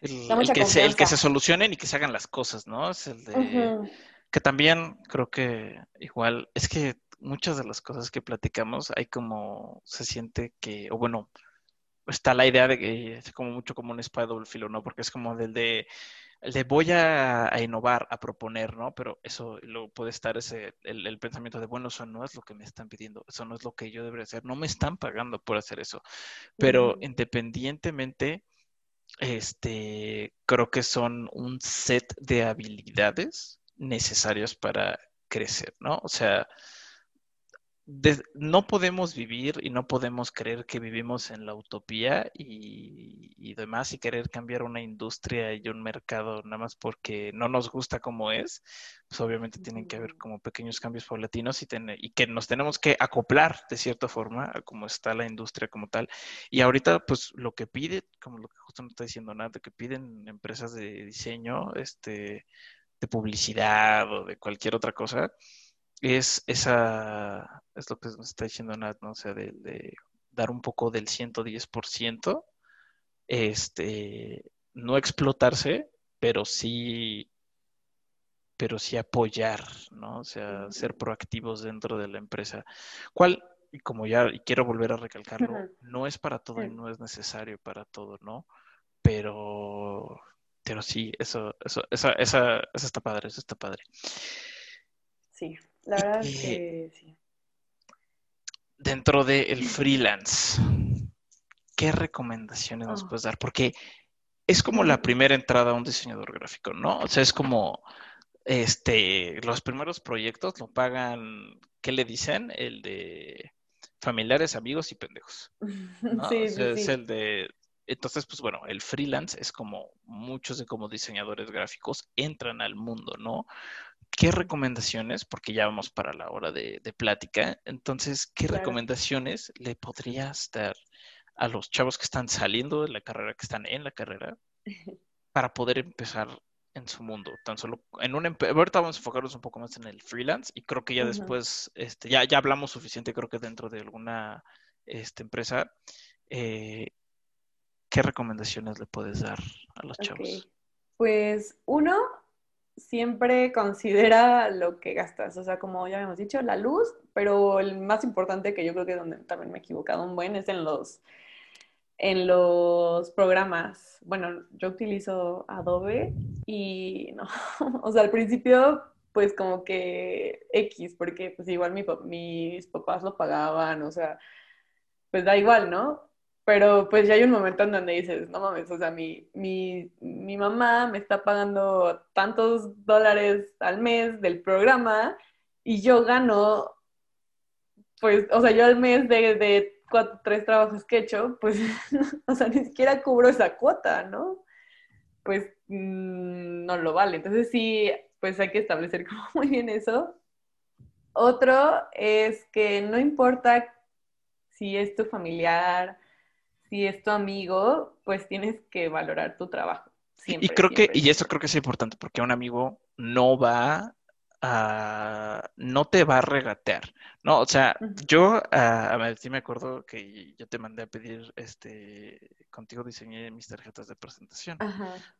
S1: El,
S2: da
S1: el
S2: mucha
S1: que se, el que se solucionen y que se hagan las cosas, ¿no? Es el de que también creo que igual, es que muchas de las cosas que platicamos hay como se siente que, o bueno, está la idea de que es como mucho como un espada de doble filo, ¿no? Porque es como del de, el de voy a, a innovar, a proponer, ¿no? Pero eso luego puede estar ese, el, el pensamiento de, bueno, eso no es lo que me están pidiendo, eso no es lo que yo debería hacer, no me están pagando por hacer eso. Pero
S2: ujú,
S1: independientemente este, creo que son un set de habilidades necesarias para crecer, ¿no? O sea, de- no podemos vivir y no podemos creer que vivimos en la utopía y, y demás y querer cambiar una industria y un mercado nada más porque no nos gusta como es, pues obviamente tienen que haber como pequeños cambios paulatinos y, y que nos tenemos que acoplar de cierta forma a cómo está la industria como tal. Y ahorita pues lo que pide, como lo que justo no está diciendo nada, que piden empresas de diseño, este, de publicidad o de cualquier otra cosa, es esa, es lo que nos está diciendo Nat, ¿no? O sea, de, de dar un poco del 110%, este, no explotarse, pero sí, pero sí apoyar, ¿no? O sea, ser proactivos dentro de la empresa. ¿Cuál? Y como ya, y quiero volver a recalcarlo, no es para todo y no es necesario para todo, ¿no? Pero, pero sí, eso, eso, esa, esa, esa está padre, eso está padre.
S2: sí, la verdad es
S1: eh,
S2: que sí.
S1: dentro del freelance, ¿qué recomendaciones nos
S2: Oh.
S1: puedes dar? Porque es como la primera entrada a un diseñador gráfico, ¿no? O sea, es como, este, los primeros proyectos lo pagan, ¿qué le dicen? El de familiares, amigos y pendejos, ¿no? O
S2: Sí, sí,
S1: es
S2: sí,
S1: el de, entonces, pues bueno, el freelance es como muchos de como diseñadores gráficos entran al mundo, ¿no? ¿Qué recomendaciones, porque ya vamos para la hora de, de plática, entonces, ¿qué
S2: claro.
S1: recomendaciones le podrías dar a los chavos que están saliendo de la carrera, que están en la carrera, para poder empezar en su mundo? Tan solo en un ahorita vamos a enfocarnos un poco más en el freelance y creo que ya después, este, ya, ya hablamos suficiente, creo que dentro de alguna este, empresa, eh, ¿qué recomendaciones le puedes dar a los chavos?
S2: Pues uno, siempre considera lo que gastas, o sea, como ya habíamos dicho, la luz, pero el más importante que yo creo que donde también me he equivocado un buen es en los, en los programas. Bueno, yo utilizo Adobe y no, o sea, al principio pues como que X, porque pues igual mi, mis papás lo pagaban, o sea, pues da igual, ¿no? Pero pues ya hay un momento en donde dices, no mames, o sea, mi, mi, mi mamá me está pagando tantos dólares al mes del programa y yo gano, pues, o sea, yo al mes de, de cuatro, tres trabajos que he hecho, pues, o sea, ni siquiera cubro esa cuota, ¿no? Pues mmm, no lo vale. Entonces sí, pues hay que establecer como muy bien eso. Otro es que no importa si es tu familiar, si es tu amigo, pues tienes que valorar tu trabajo.
S1: Y,
S2: Siempre,
S1: creo que,
S2: siempre,
S1: y eso
S2: siempre.
S1: creo que es importante porque un amigo no va a, no te va a regatear, ¿no? O sea, yo, ah, a sí me acuerdo que yo te mandé a pedir, este, contigo diseñé mis tarjetas de presentación.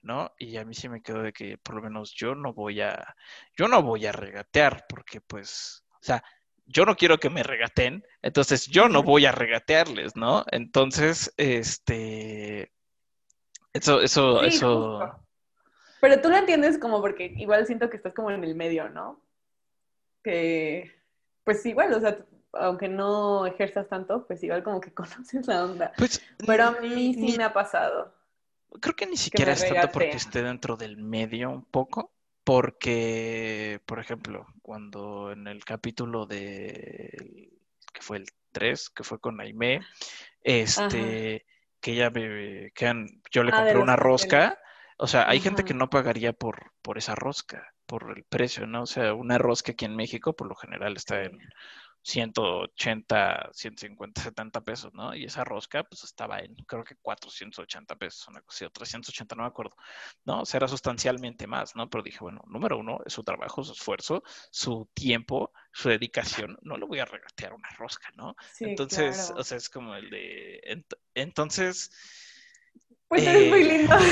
S1: ¿no? Y a mí sí me quedó de que por lo menos yo no voy a, yo no voy a regatear porque pues, o sea, yo no quiero que me regateen, entonces yo no voy a regatearles, ¿no? Entonces, este, eso, eso,
S2: Sí, justo.
S1: eso,
S2: Pero tú lo entiendes como porque igual siento que estás como en el medio, ¿no? Que, pues igual, o sea, aunque no ejerzas tanto, pues igual como que conoces la onda.
S1: Pues,
S2: Pero a mí sí
S1: ni-
S2: me ha pasado.
S1: Creo que ni siquiera es tanto porque esté dentro del medio un poco, porque, por ejemplo, cuando en el capítulo de, que fue el 3, que fue con Aimee, este, que ella me, que yo le
S2: Ah,
S1: compré una rosca, o sea, hay gente que no pagaría por, por esa rosca, por el precio, ¿no? O sea, una rosca aquí en México por lo general está en 180, 150, 70 pesos, ¿no? Y esa rosca, pues estaba en, creo que 480 pesos, una cosa, así, o 380, no me acuerdo, ¿no? O sea, era sustancialmente más, ¿no? Pero dije, bueno, número uno, es su trabajo, su esfuerzo, su tiempo, su dedicación, no le voy a regatear una rosca, ¿no?
S2: Sí,
S1: Entonces,
S2: claro.
S1: o sea, es como el de, ent- entonces,
S2: Pues eres muy
S1: eh,
S2: lindo.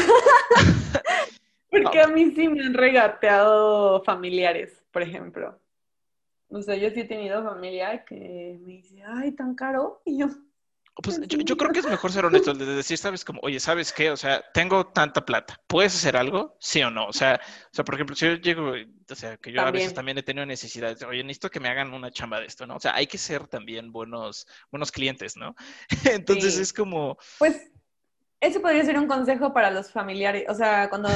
S2: Porque a mí sí me han regateado familiares, por ejemplo. O sea, yo sí he tenido familia que me dice, ay, tan caro. Y yo,
S1: Pues yo, creo que es mejor ser honesto, de decir, sabes, como, oye, ¿sabes qué? O sea, tengo tanta plata, ¿puedes hacer algo? ¿Sí o no? O sea, o sea, por ejemplo, si yo llego, o sea, que yo a veces
S2: También.
S1: he tenido necesidades, de, oye, necesito que me hagan una chamba de esto, ¿no? O sea, hay que ser también buenos, buenos clientes, ¿no? Entonces
S2: Sí.
S1: es como,
S2: pues, eso podría ser un consejo para los familiares. O sea, cuando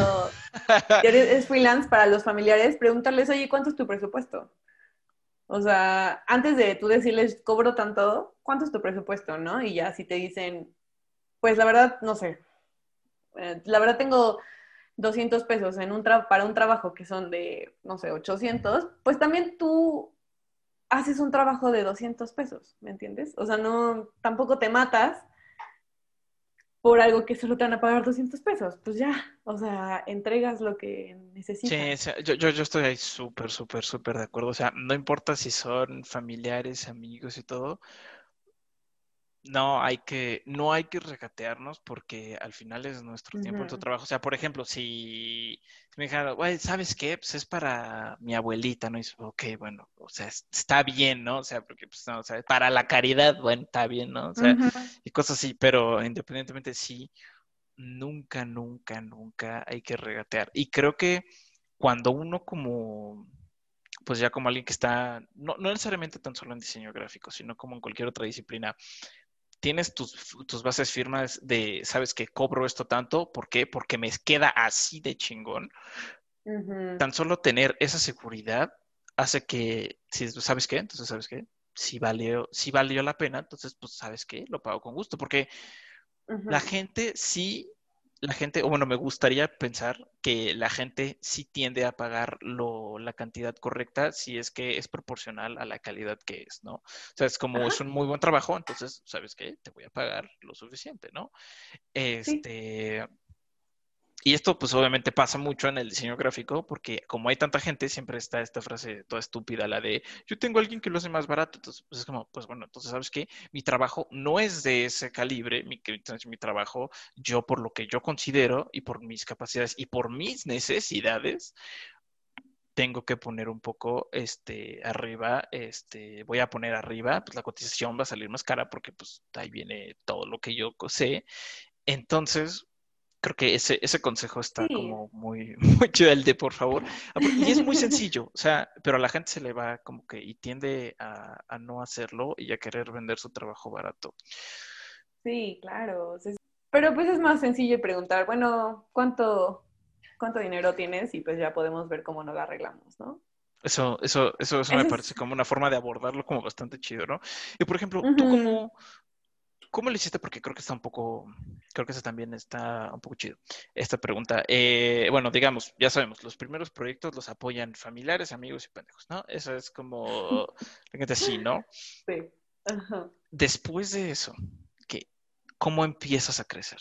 S2: eres es freelance para los familiares, preguntarles, oye, ¿cuánto es tu presupuesto? O sea, antes de tú decirles, cobro tanto, ¿cuánto es tu presupuesto, no? Y ya si te dicen, pues la verdad, no sé. Eh, la verdad tengo 200 pesos en un para un trabajo que son de, no sé, 800, pues también tú haces un trabajo de 200 pesos, ¿me entiendes? O sea, no, tampoco te matas por algo que solo te van a pagar 200 pesos. Pues ya, o sea, entregas lo que necesitas.
S1: sí, yo, yo, yo estoy ahí súper, súper, súper de acuerdo. O sea, no importa si son familiares, amigos y todo, No hay que, no hay que regatearnos porque al final es nuestro tiempo, nuestro trabajo. O sea, por ejemplo, si, me dijeran, güey, ¿sabes qué? Pues es para mi abuelita, ¿no? Y dices, ok, bueno, o sea, es- está bien, ¿no? O sea, porque, pues, no, o sea, para la caridad, bueno, está bien, ¿no? O sea, y cosas así, pero independientemente sí, nunca, nunca, nunca hay que regatear. Y creo que cuando uno como, pues ya como alguien que está, no, no necesariamente tan solo en diseño gráfico, sino como en cualquier otra disciplina, tienes tus, tus bases firmas de, sabes que cobro esto tanto, ¿por qué? Porque me queda así de chingón. Tan solo tener esa seguridad hace que, si sabes qué, entonces sabes qué, si valió, si valió la pena, entonces pues sabes qué, lo pago con gusto, porque la gente sí, la gente, o bueno, me gustaría pensar que la gente sí tiende a pagar lo, la cantidad correcta si es que es proporcional a la calidad que es, ¿no? O sea, es como
S2: Ajá.
S1: es un muy buen trabajo, entonces, ¿sabes qué? Te voy a pagar lo suficiente, ¿no?
S2: Sí.
S1: Y esto pues obviamente pasa mucho en el diseño gráfico porque como hay tanta gente, siempre está esta frase toda estúpida, la de yo tengo a alguien que lo hace más barato, entonces pues es como, pues bueno, entonces sabes qué, mi trabajo no es de ese calibre, mi trabajo, yo por lo que yo considero y por mis capacidades y por mis necesidades, tengo que poner un poco este arriba, este, voy a poner arriba, pues la cotización va a salir más cara porque pues ahí viene todo lo que yo sé. Entonces, creo que ese, ese consejo está
S2: Sí.
S1: como muy, muy chido, el de por favor. Ah, Y es muy sencillo, o sea, pero a la gente se le va como que y tiende a, a no hacerlo y a querer vender su trabajo barato.
S2: Sí, claro. Pero pues es más sencillo preguntar, bueno, ¿cuánto, cuánto dinero tienes? Y pues ya podemos ver cómo nos lo arreglamos, ¿no?
S1: Eso, eso, eso, eso me
S2: es-
S1: parece como una forma de abordarlo como bastante chido, ¿no? Y por ejemplo, ¿tú
S2: Ujú.
S1: Cómo, lo hiciste? Porque creo que está un poco, creo que eso también está un poco chido. Esta pregunta, eh, bueno, digamos, ya sabemos, los primeros proyectos los apoyan familiares, amigos y pendejos, ¿no? Eso es como, la gente así, ¿no?
S2: Sí. Ajá.
S1: Después de eso, ¿qué, ¿cómo empiezas a crecer?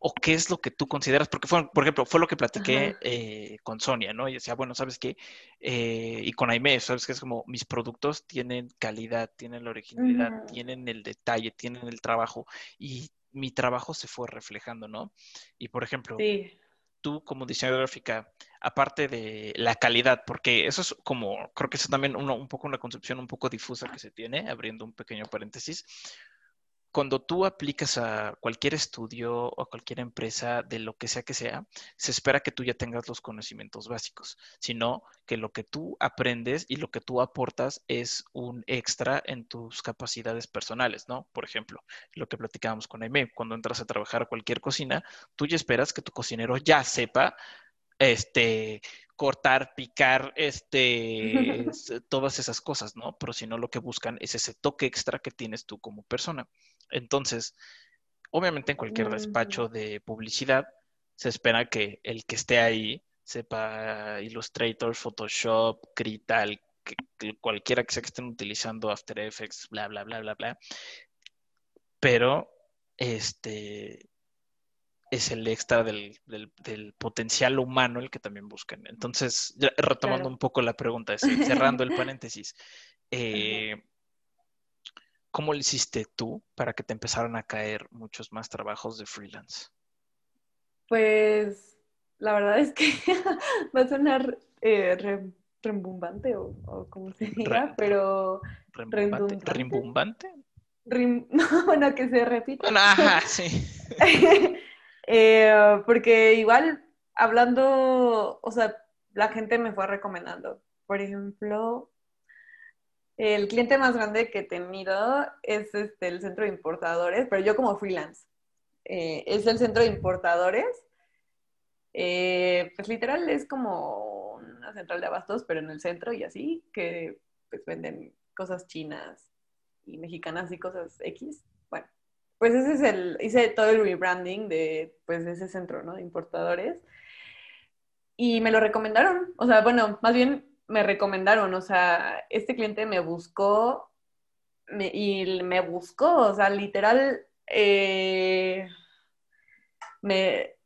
S1: ¿O qué es lo que tú consideras? Porque, fue, por ejemplo, fue lo que platiqué eh, con Sonia, ¿no? Y decía, bueno, ¿sabes qué? Eh, y con Aime, ¿sabes qué? Es como mis productos tienen calidad, tienen la originalidad, tienen el detalle, tienen el trabajo. Y mi trabajo se fue reflejando, ¿no? Y, por ejemplo,
S2: Sí.
S1: tú como diseñadora gráfica, aparte de la calidad, porque eso es como, creo que eso también uno, un poco una concepción un poco difusa que se tiene, abriendo un pequeño paréntesis, cuando tú aplicas a cualquier estudio o a cualquier empresa de lo que sea que sea, se espera que tú ya tengas los conocimientos básicos, sino que lo que tú aprendes y lo que tú aportas es un extra en tus capacidades personales, ¿no? Por ejemplo, lo que platicábamos con Aime, cuando entras a trabajar a cualquier cocina, tú ya esperas que tu cocinero ya sepa este, cortar, picar, este, todas esas cosas, ¿no? Pero si no, lo que buscan es ese toque extra que tienes tú como persona. Entonces, obviamente en cualquier despacho de publicidad se espera que el que esté ahí sepa Illustrator, Photoshop, Crital, cualquiera que sea que estén utilizando After Effects, bla, bla, bla, bla, bla. Pero, este, es el extra del, potencial humano el que también buscan. Entonces, retomando un poco la pregunta, cerrando el paréntesis, eh, ¿cómo lo hiciste tú para que te empezaran a caer muchos más trabajos de freelance?
S2: Pues la verdad es que va a sonar eh, rembumbante o, como se diga, pero...
S1: ¿Rembumbante?
S2: bueno, que se repita.
S1: ajá, sí.
S2: Eh, porque igual hablando, o sea, la gente me fue recomendando. Por ejemplo, el cliente más grande que he tenido es este, el centro de importadores, pero yo como freelance. Eh, es el centro de importadores. Eh, pues literal es como una central de abastos, pero en el centro y así, que pues venden cosas chinas y mexicanas y cosas X pues ese es el, hice todo el rebranding de, pues, ese centro, ¿no? De importadores. Y me lo recomendaron, o sea, bueno, más bien me recomendaron, o sea, este cliente me buscó y me buscó, o sea, literal, eh, me,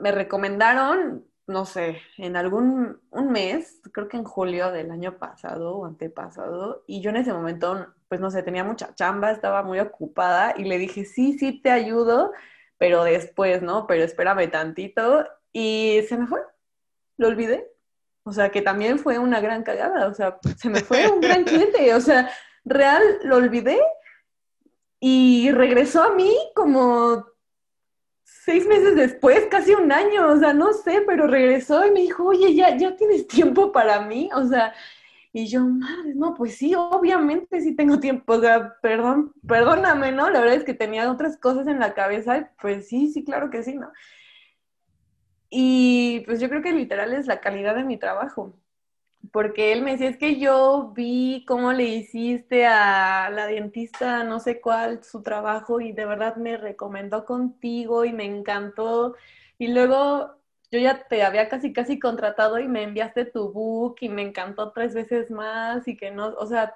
S2: me recomendaron no sé, en algún un mes, creo que en julio del año pasado o antepasado, y yo en ese momento, pues no sé, tenía mucha chamba, estaba muy ocupada y le dije, sí, sí, te ayudo, pero después, ¿no? Pero espérame tantito y se me fue, lo olvidé. O sea, que también fue una gran cagada, o sea, se me fue un gran cliente, o sea, real, lo olvidé y regresó a mí como seis meses después, casi un año, o sea, no sé, pero regresó y me dijo, oye, ya, ya tienes tiempo para mí, o sea, y yo, madre, no, pues sí, obviamente sí tengo tiempo, o sea, perdón, perdóname, ¿no? La verdad es que tenía otras cosas en la cabeza, pues sí, sí, claro que sí, ¿no? Y pues yo creo que literal es la calidad de mi trabajo porque él me decía, es que yo vi cómo le hiciste a la dentista, no sé cuál, su trabajo y de verdad me recomendó contigo y me encantó. Y luego yo ya te había casi, casi contratado y me enviaste tu book y me encantó tres veces más y que no, o sea,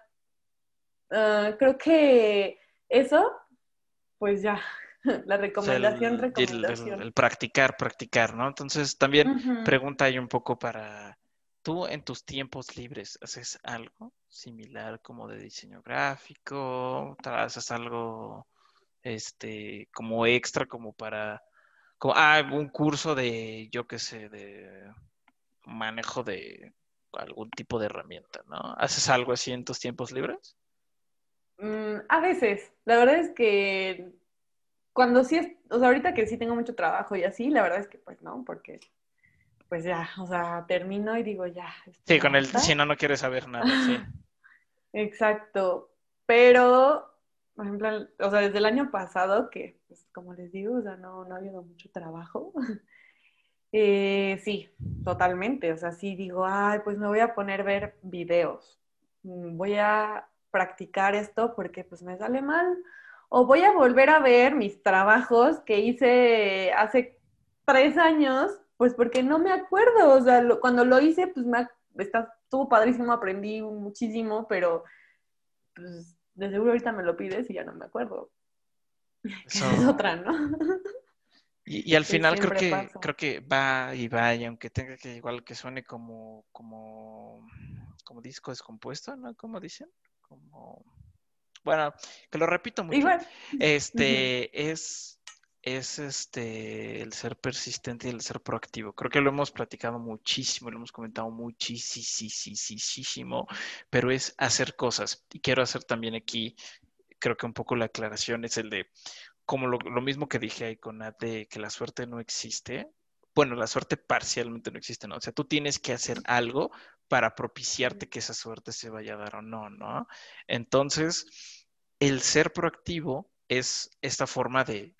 S2: ah, creo que eso, pues ya, la recomendación, recomendación.
S1: El, practicar, practicar, ¿no? Entonces también pregunta ahí un poco para ¿Tú en tus tiempos libres haces algo similar como de diseño gráfico? ¿Haces algo este como extra como para como ah, un curso de yo qué sé, de manejo de algún tipo de herramienta, ¿no? ¿Haces algo así en tus tiempos libres?
S2: Mm, a veces. La verdad es que cuando sí es, o sea, ahorita que sí tengo mucho trabajo y así, la verdad es que pues no, porque pues ya, o sea, termino y digo ya.
S1: Sí, con el, si no, no quieres saber nada, sí.
S2: Exacto, pero, por ejemplo, o sea, desde el año pasado, que, pues, como les digo, o sea, no, no ha habido mucho trabajo, eh, sí, totalmente, o sea, sí digo, ay, pues me voy a poner a ver videos, mm, voy a practicar esto porque pues me sale mal, o voy a volver a ver mis trabajos que hice hace tres años pues porque no me acuerdo, o sea, cuando lo hice, pues me, está, estuvo padrísimo, aprendí muchísimo, pero pues de seguro ahorita me lo pides y ya no me acuerdo. es otra, ¿no?
S1: Y, al final creo que creo que va y va, y aunque tenga que igual que suene como, como, como disco descompuesto, ¿no? Como dicen, como bueno, que lo repito mucho. Igual. Este es es este el ser persistente y el ser proactivo. Creo que lo hemos platicado muchísimo, lo hemos comentado muchísimo, pero es hacer cosas. Y quiero hacer también aquí creo que un poco la aclaración es el de, como lo, mismo que dije ahí con Nat, de que la suerte no existe. Bueno, la suerte parcialmente no existe, ¿no? O sea, tú tienes que hacer algo para propiciarte que esa suerte se vaya a dar o no, ¿no? Entonces, el ser proactivo es esta forma de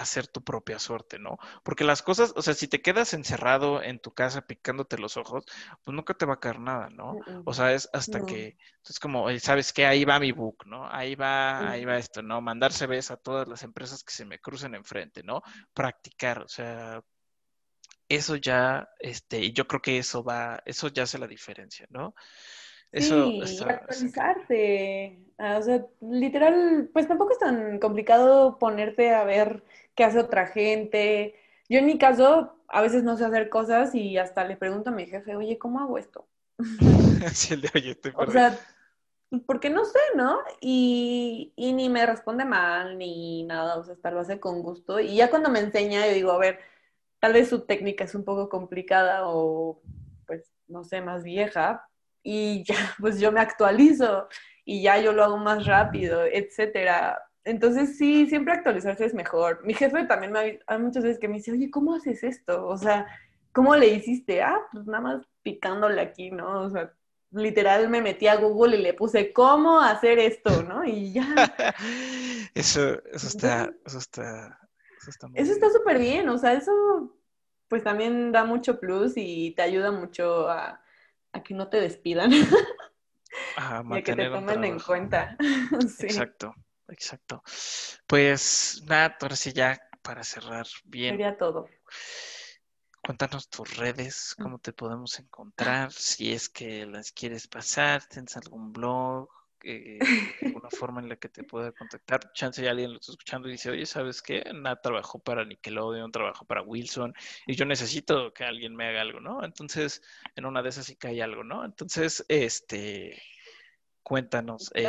S1: hacer tu propia suerte, ¿no? Porque las cosas, o sea, si te quedas encerrado en tu casa picándote los ojos, pues nunca te va a caer nada, ¿no? O sea, es hasta que, es como, ¿sabes qué? Ahí va mi book, ¿no? Ahí va, ahí va esto, ¿no? Mandar CVs a todas las empresas que se me crucen enfrente, ¿no? Practicar, o sea, eso ya, este, yo creo que eso va, eso ya hace la diferencia, ¿no?
S2: Eso sí, actualizarte. Ah, o sea, literal, pues tampoco es tan complicado ponerte a ver qué hace otra gente. Yo en mi caso, a veces no sé hacer cosas y hasta le pregunto a mi jefe, oye, ¿cómo hago esto?
S1: sí, el de, oye, estoy
S2: O sea, porque no sé, ¿no? Y, y, ni me responde mal ni nada, o sea, hasta lo hace con gusto. Y ya cuando me enseña, yo digo, a ver, tal vez su técnica es un poco complicada o, pues, no sé, más vieja, y ya, pues yo me actualizo y ya yo lo hago más rápido, etcétera. Entonces sí, siempre actualizarse es mejor. Mi jefe también me hay muchas veces que me dice, oye, ¿cómo haces esto? O sea, ¿cómo le hiciste? Ah, pues nada más picándole aquí, ¿no? O sea, literal me metí a Google y le puse cómo hacer esto, ¿no? Y ya.
S1: eso, eso está, eso está,
S2: eso está Eso está súper bien, o sea, eso pues también da mucho plus y te ayuda mucho a, a que no te despidan.
S1: a
S2: que te tomen en cuenta.
S1: Exacto, exacto. Pues nada, ahora sí ya para cerrar bien.
S2: Sería todo.
S1: Cuéntanos tus redes, cómo te podemos encontrar, si es que las quieres pasar, tienes algún blog, eh, alguna forma en la que te pueda contactar. Chance ya alguien lo está escuchando y dice, oye, ¿sabes qué? Nada, trabajó para Nickelodeon, trabajo para Wilson y yo necesito que alguien me haga algo, ¿no? Entonces, en una de esas sí cae algo, ¿no? Entonces, este, cuéntanos, eh,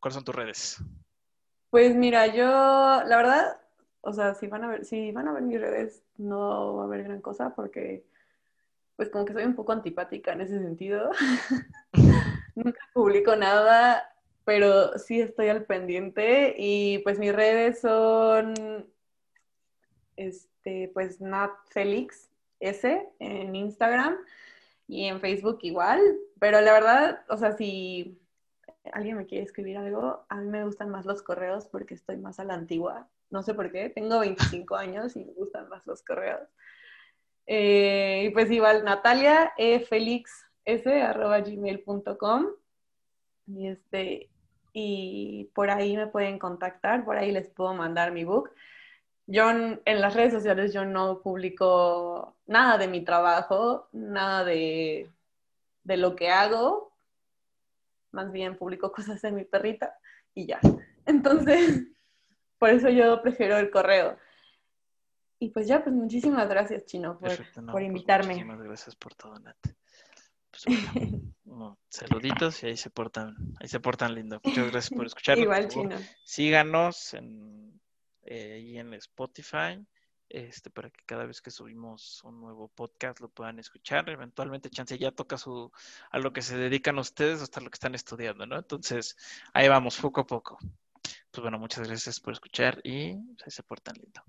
S1: ¿cuáles son tus redes?
S2: Pues mira, yo, la verdad, o sea, si van a ver, si van a ver mis redes, no va a haber gran cosa porque, pues como que soy un poco antipática en ese sentido. Nunca publico nada, pero sí estoy al pendiente y pues mis redes son, este, pues Nat Felix S en Instagram y en Facebook igual, pero la verdad, o sea, si alguien me quiere escribir algo, a mí me gustan más los correos porque estoy más a la antigua. No sé por qué, tengo 25 años y me gustan más los correos. Eh, y pues igual, Natalia E. Félix gmail.com y este y por ahí me pueden contactar, por ahí les puedo mandar mi book. Yo en, las redes sociales yo no publico nada de mi trabajo, nada de, de lo que hago, más bien publico cosas de mi perrita y ya. Entonces, por eso yo prefiero el correo. Y pues ya, pues muchísimas gracias, Chino, por, por pues invitarme.
S1: muchísimas gracias por todo, Nat. Pues, saluditos y ahí se portan, ahí se portan lindo. Muchas gracias por escucharnos.
S2: Igual, Chino.
S1: Síganos en, eh, ahí en Spotify. Este, para que cada vez que subimos un nuevo podcast lo puedan escuchar. Eventualmente, chance ya toca su, a lo que se dedican ustedes, hasta lo que están estudiando, ¿no? Entonces, ahí vamos, poco a poco. Pues bueno, muchas gracias por escuchar y pues, ahí se portan lindo.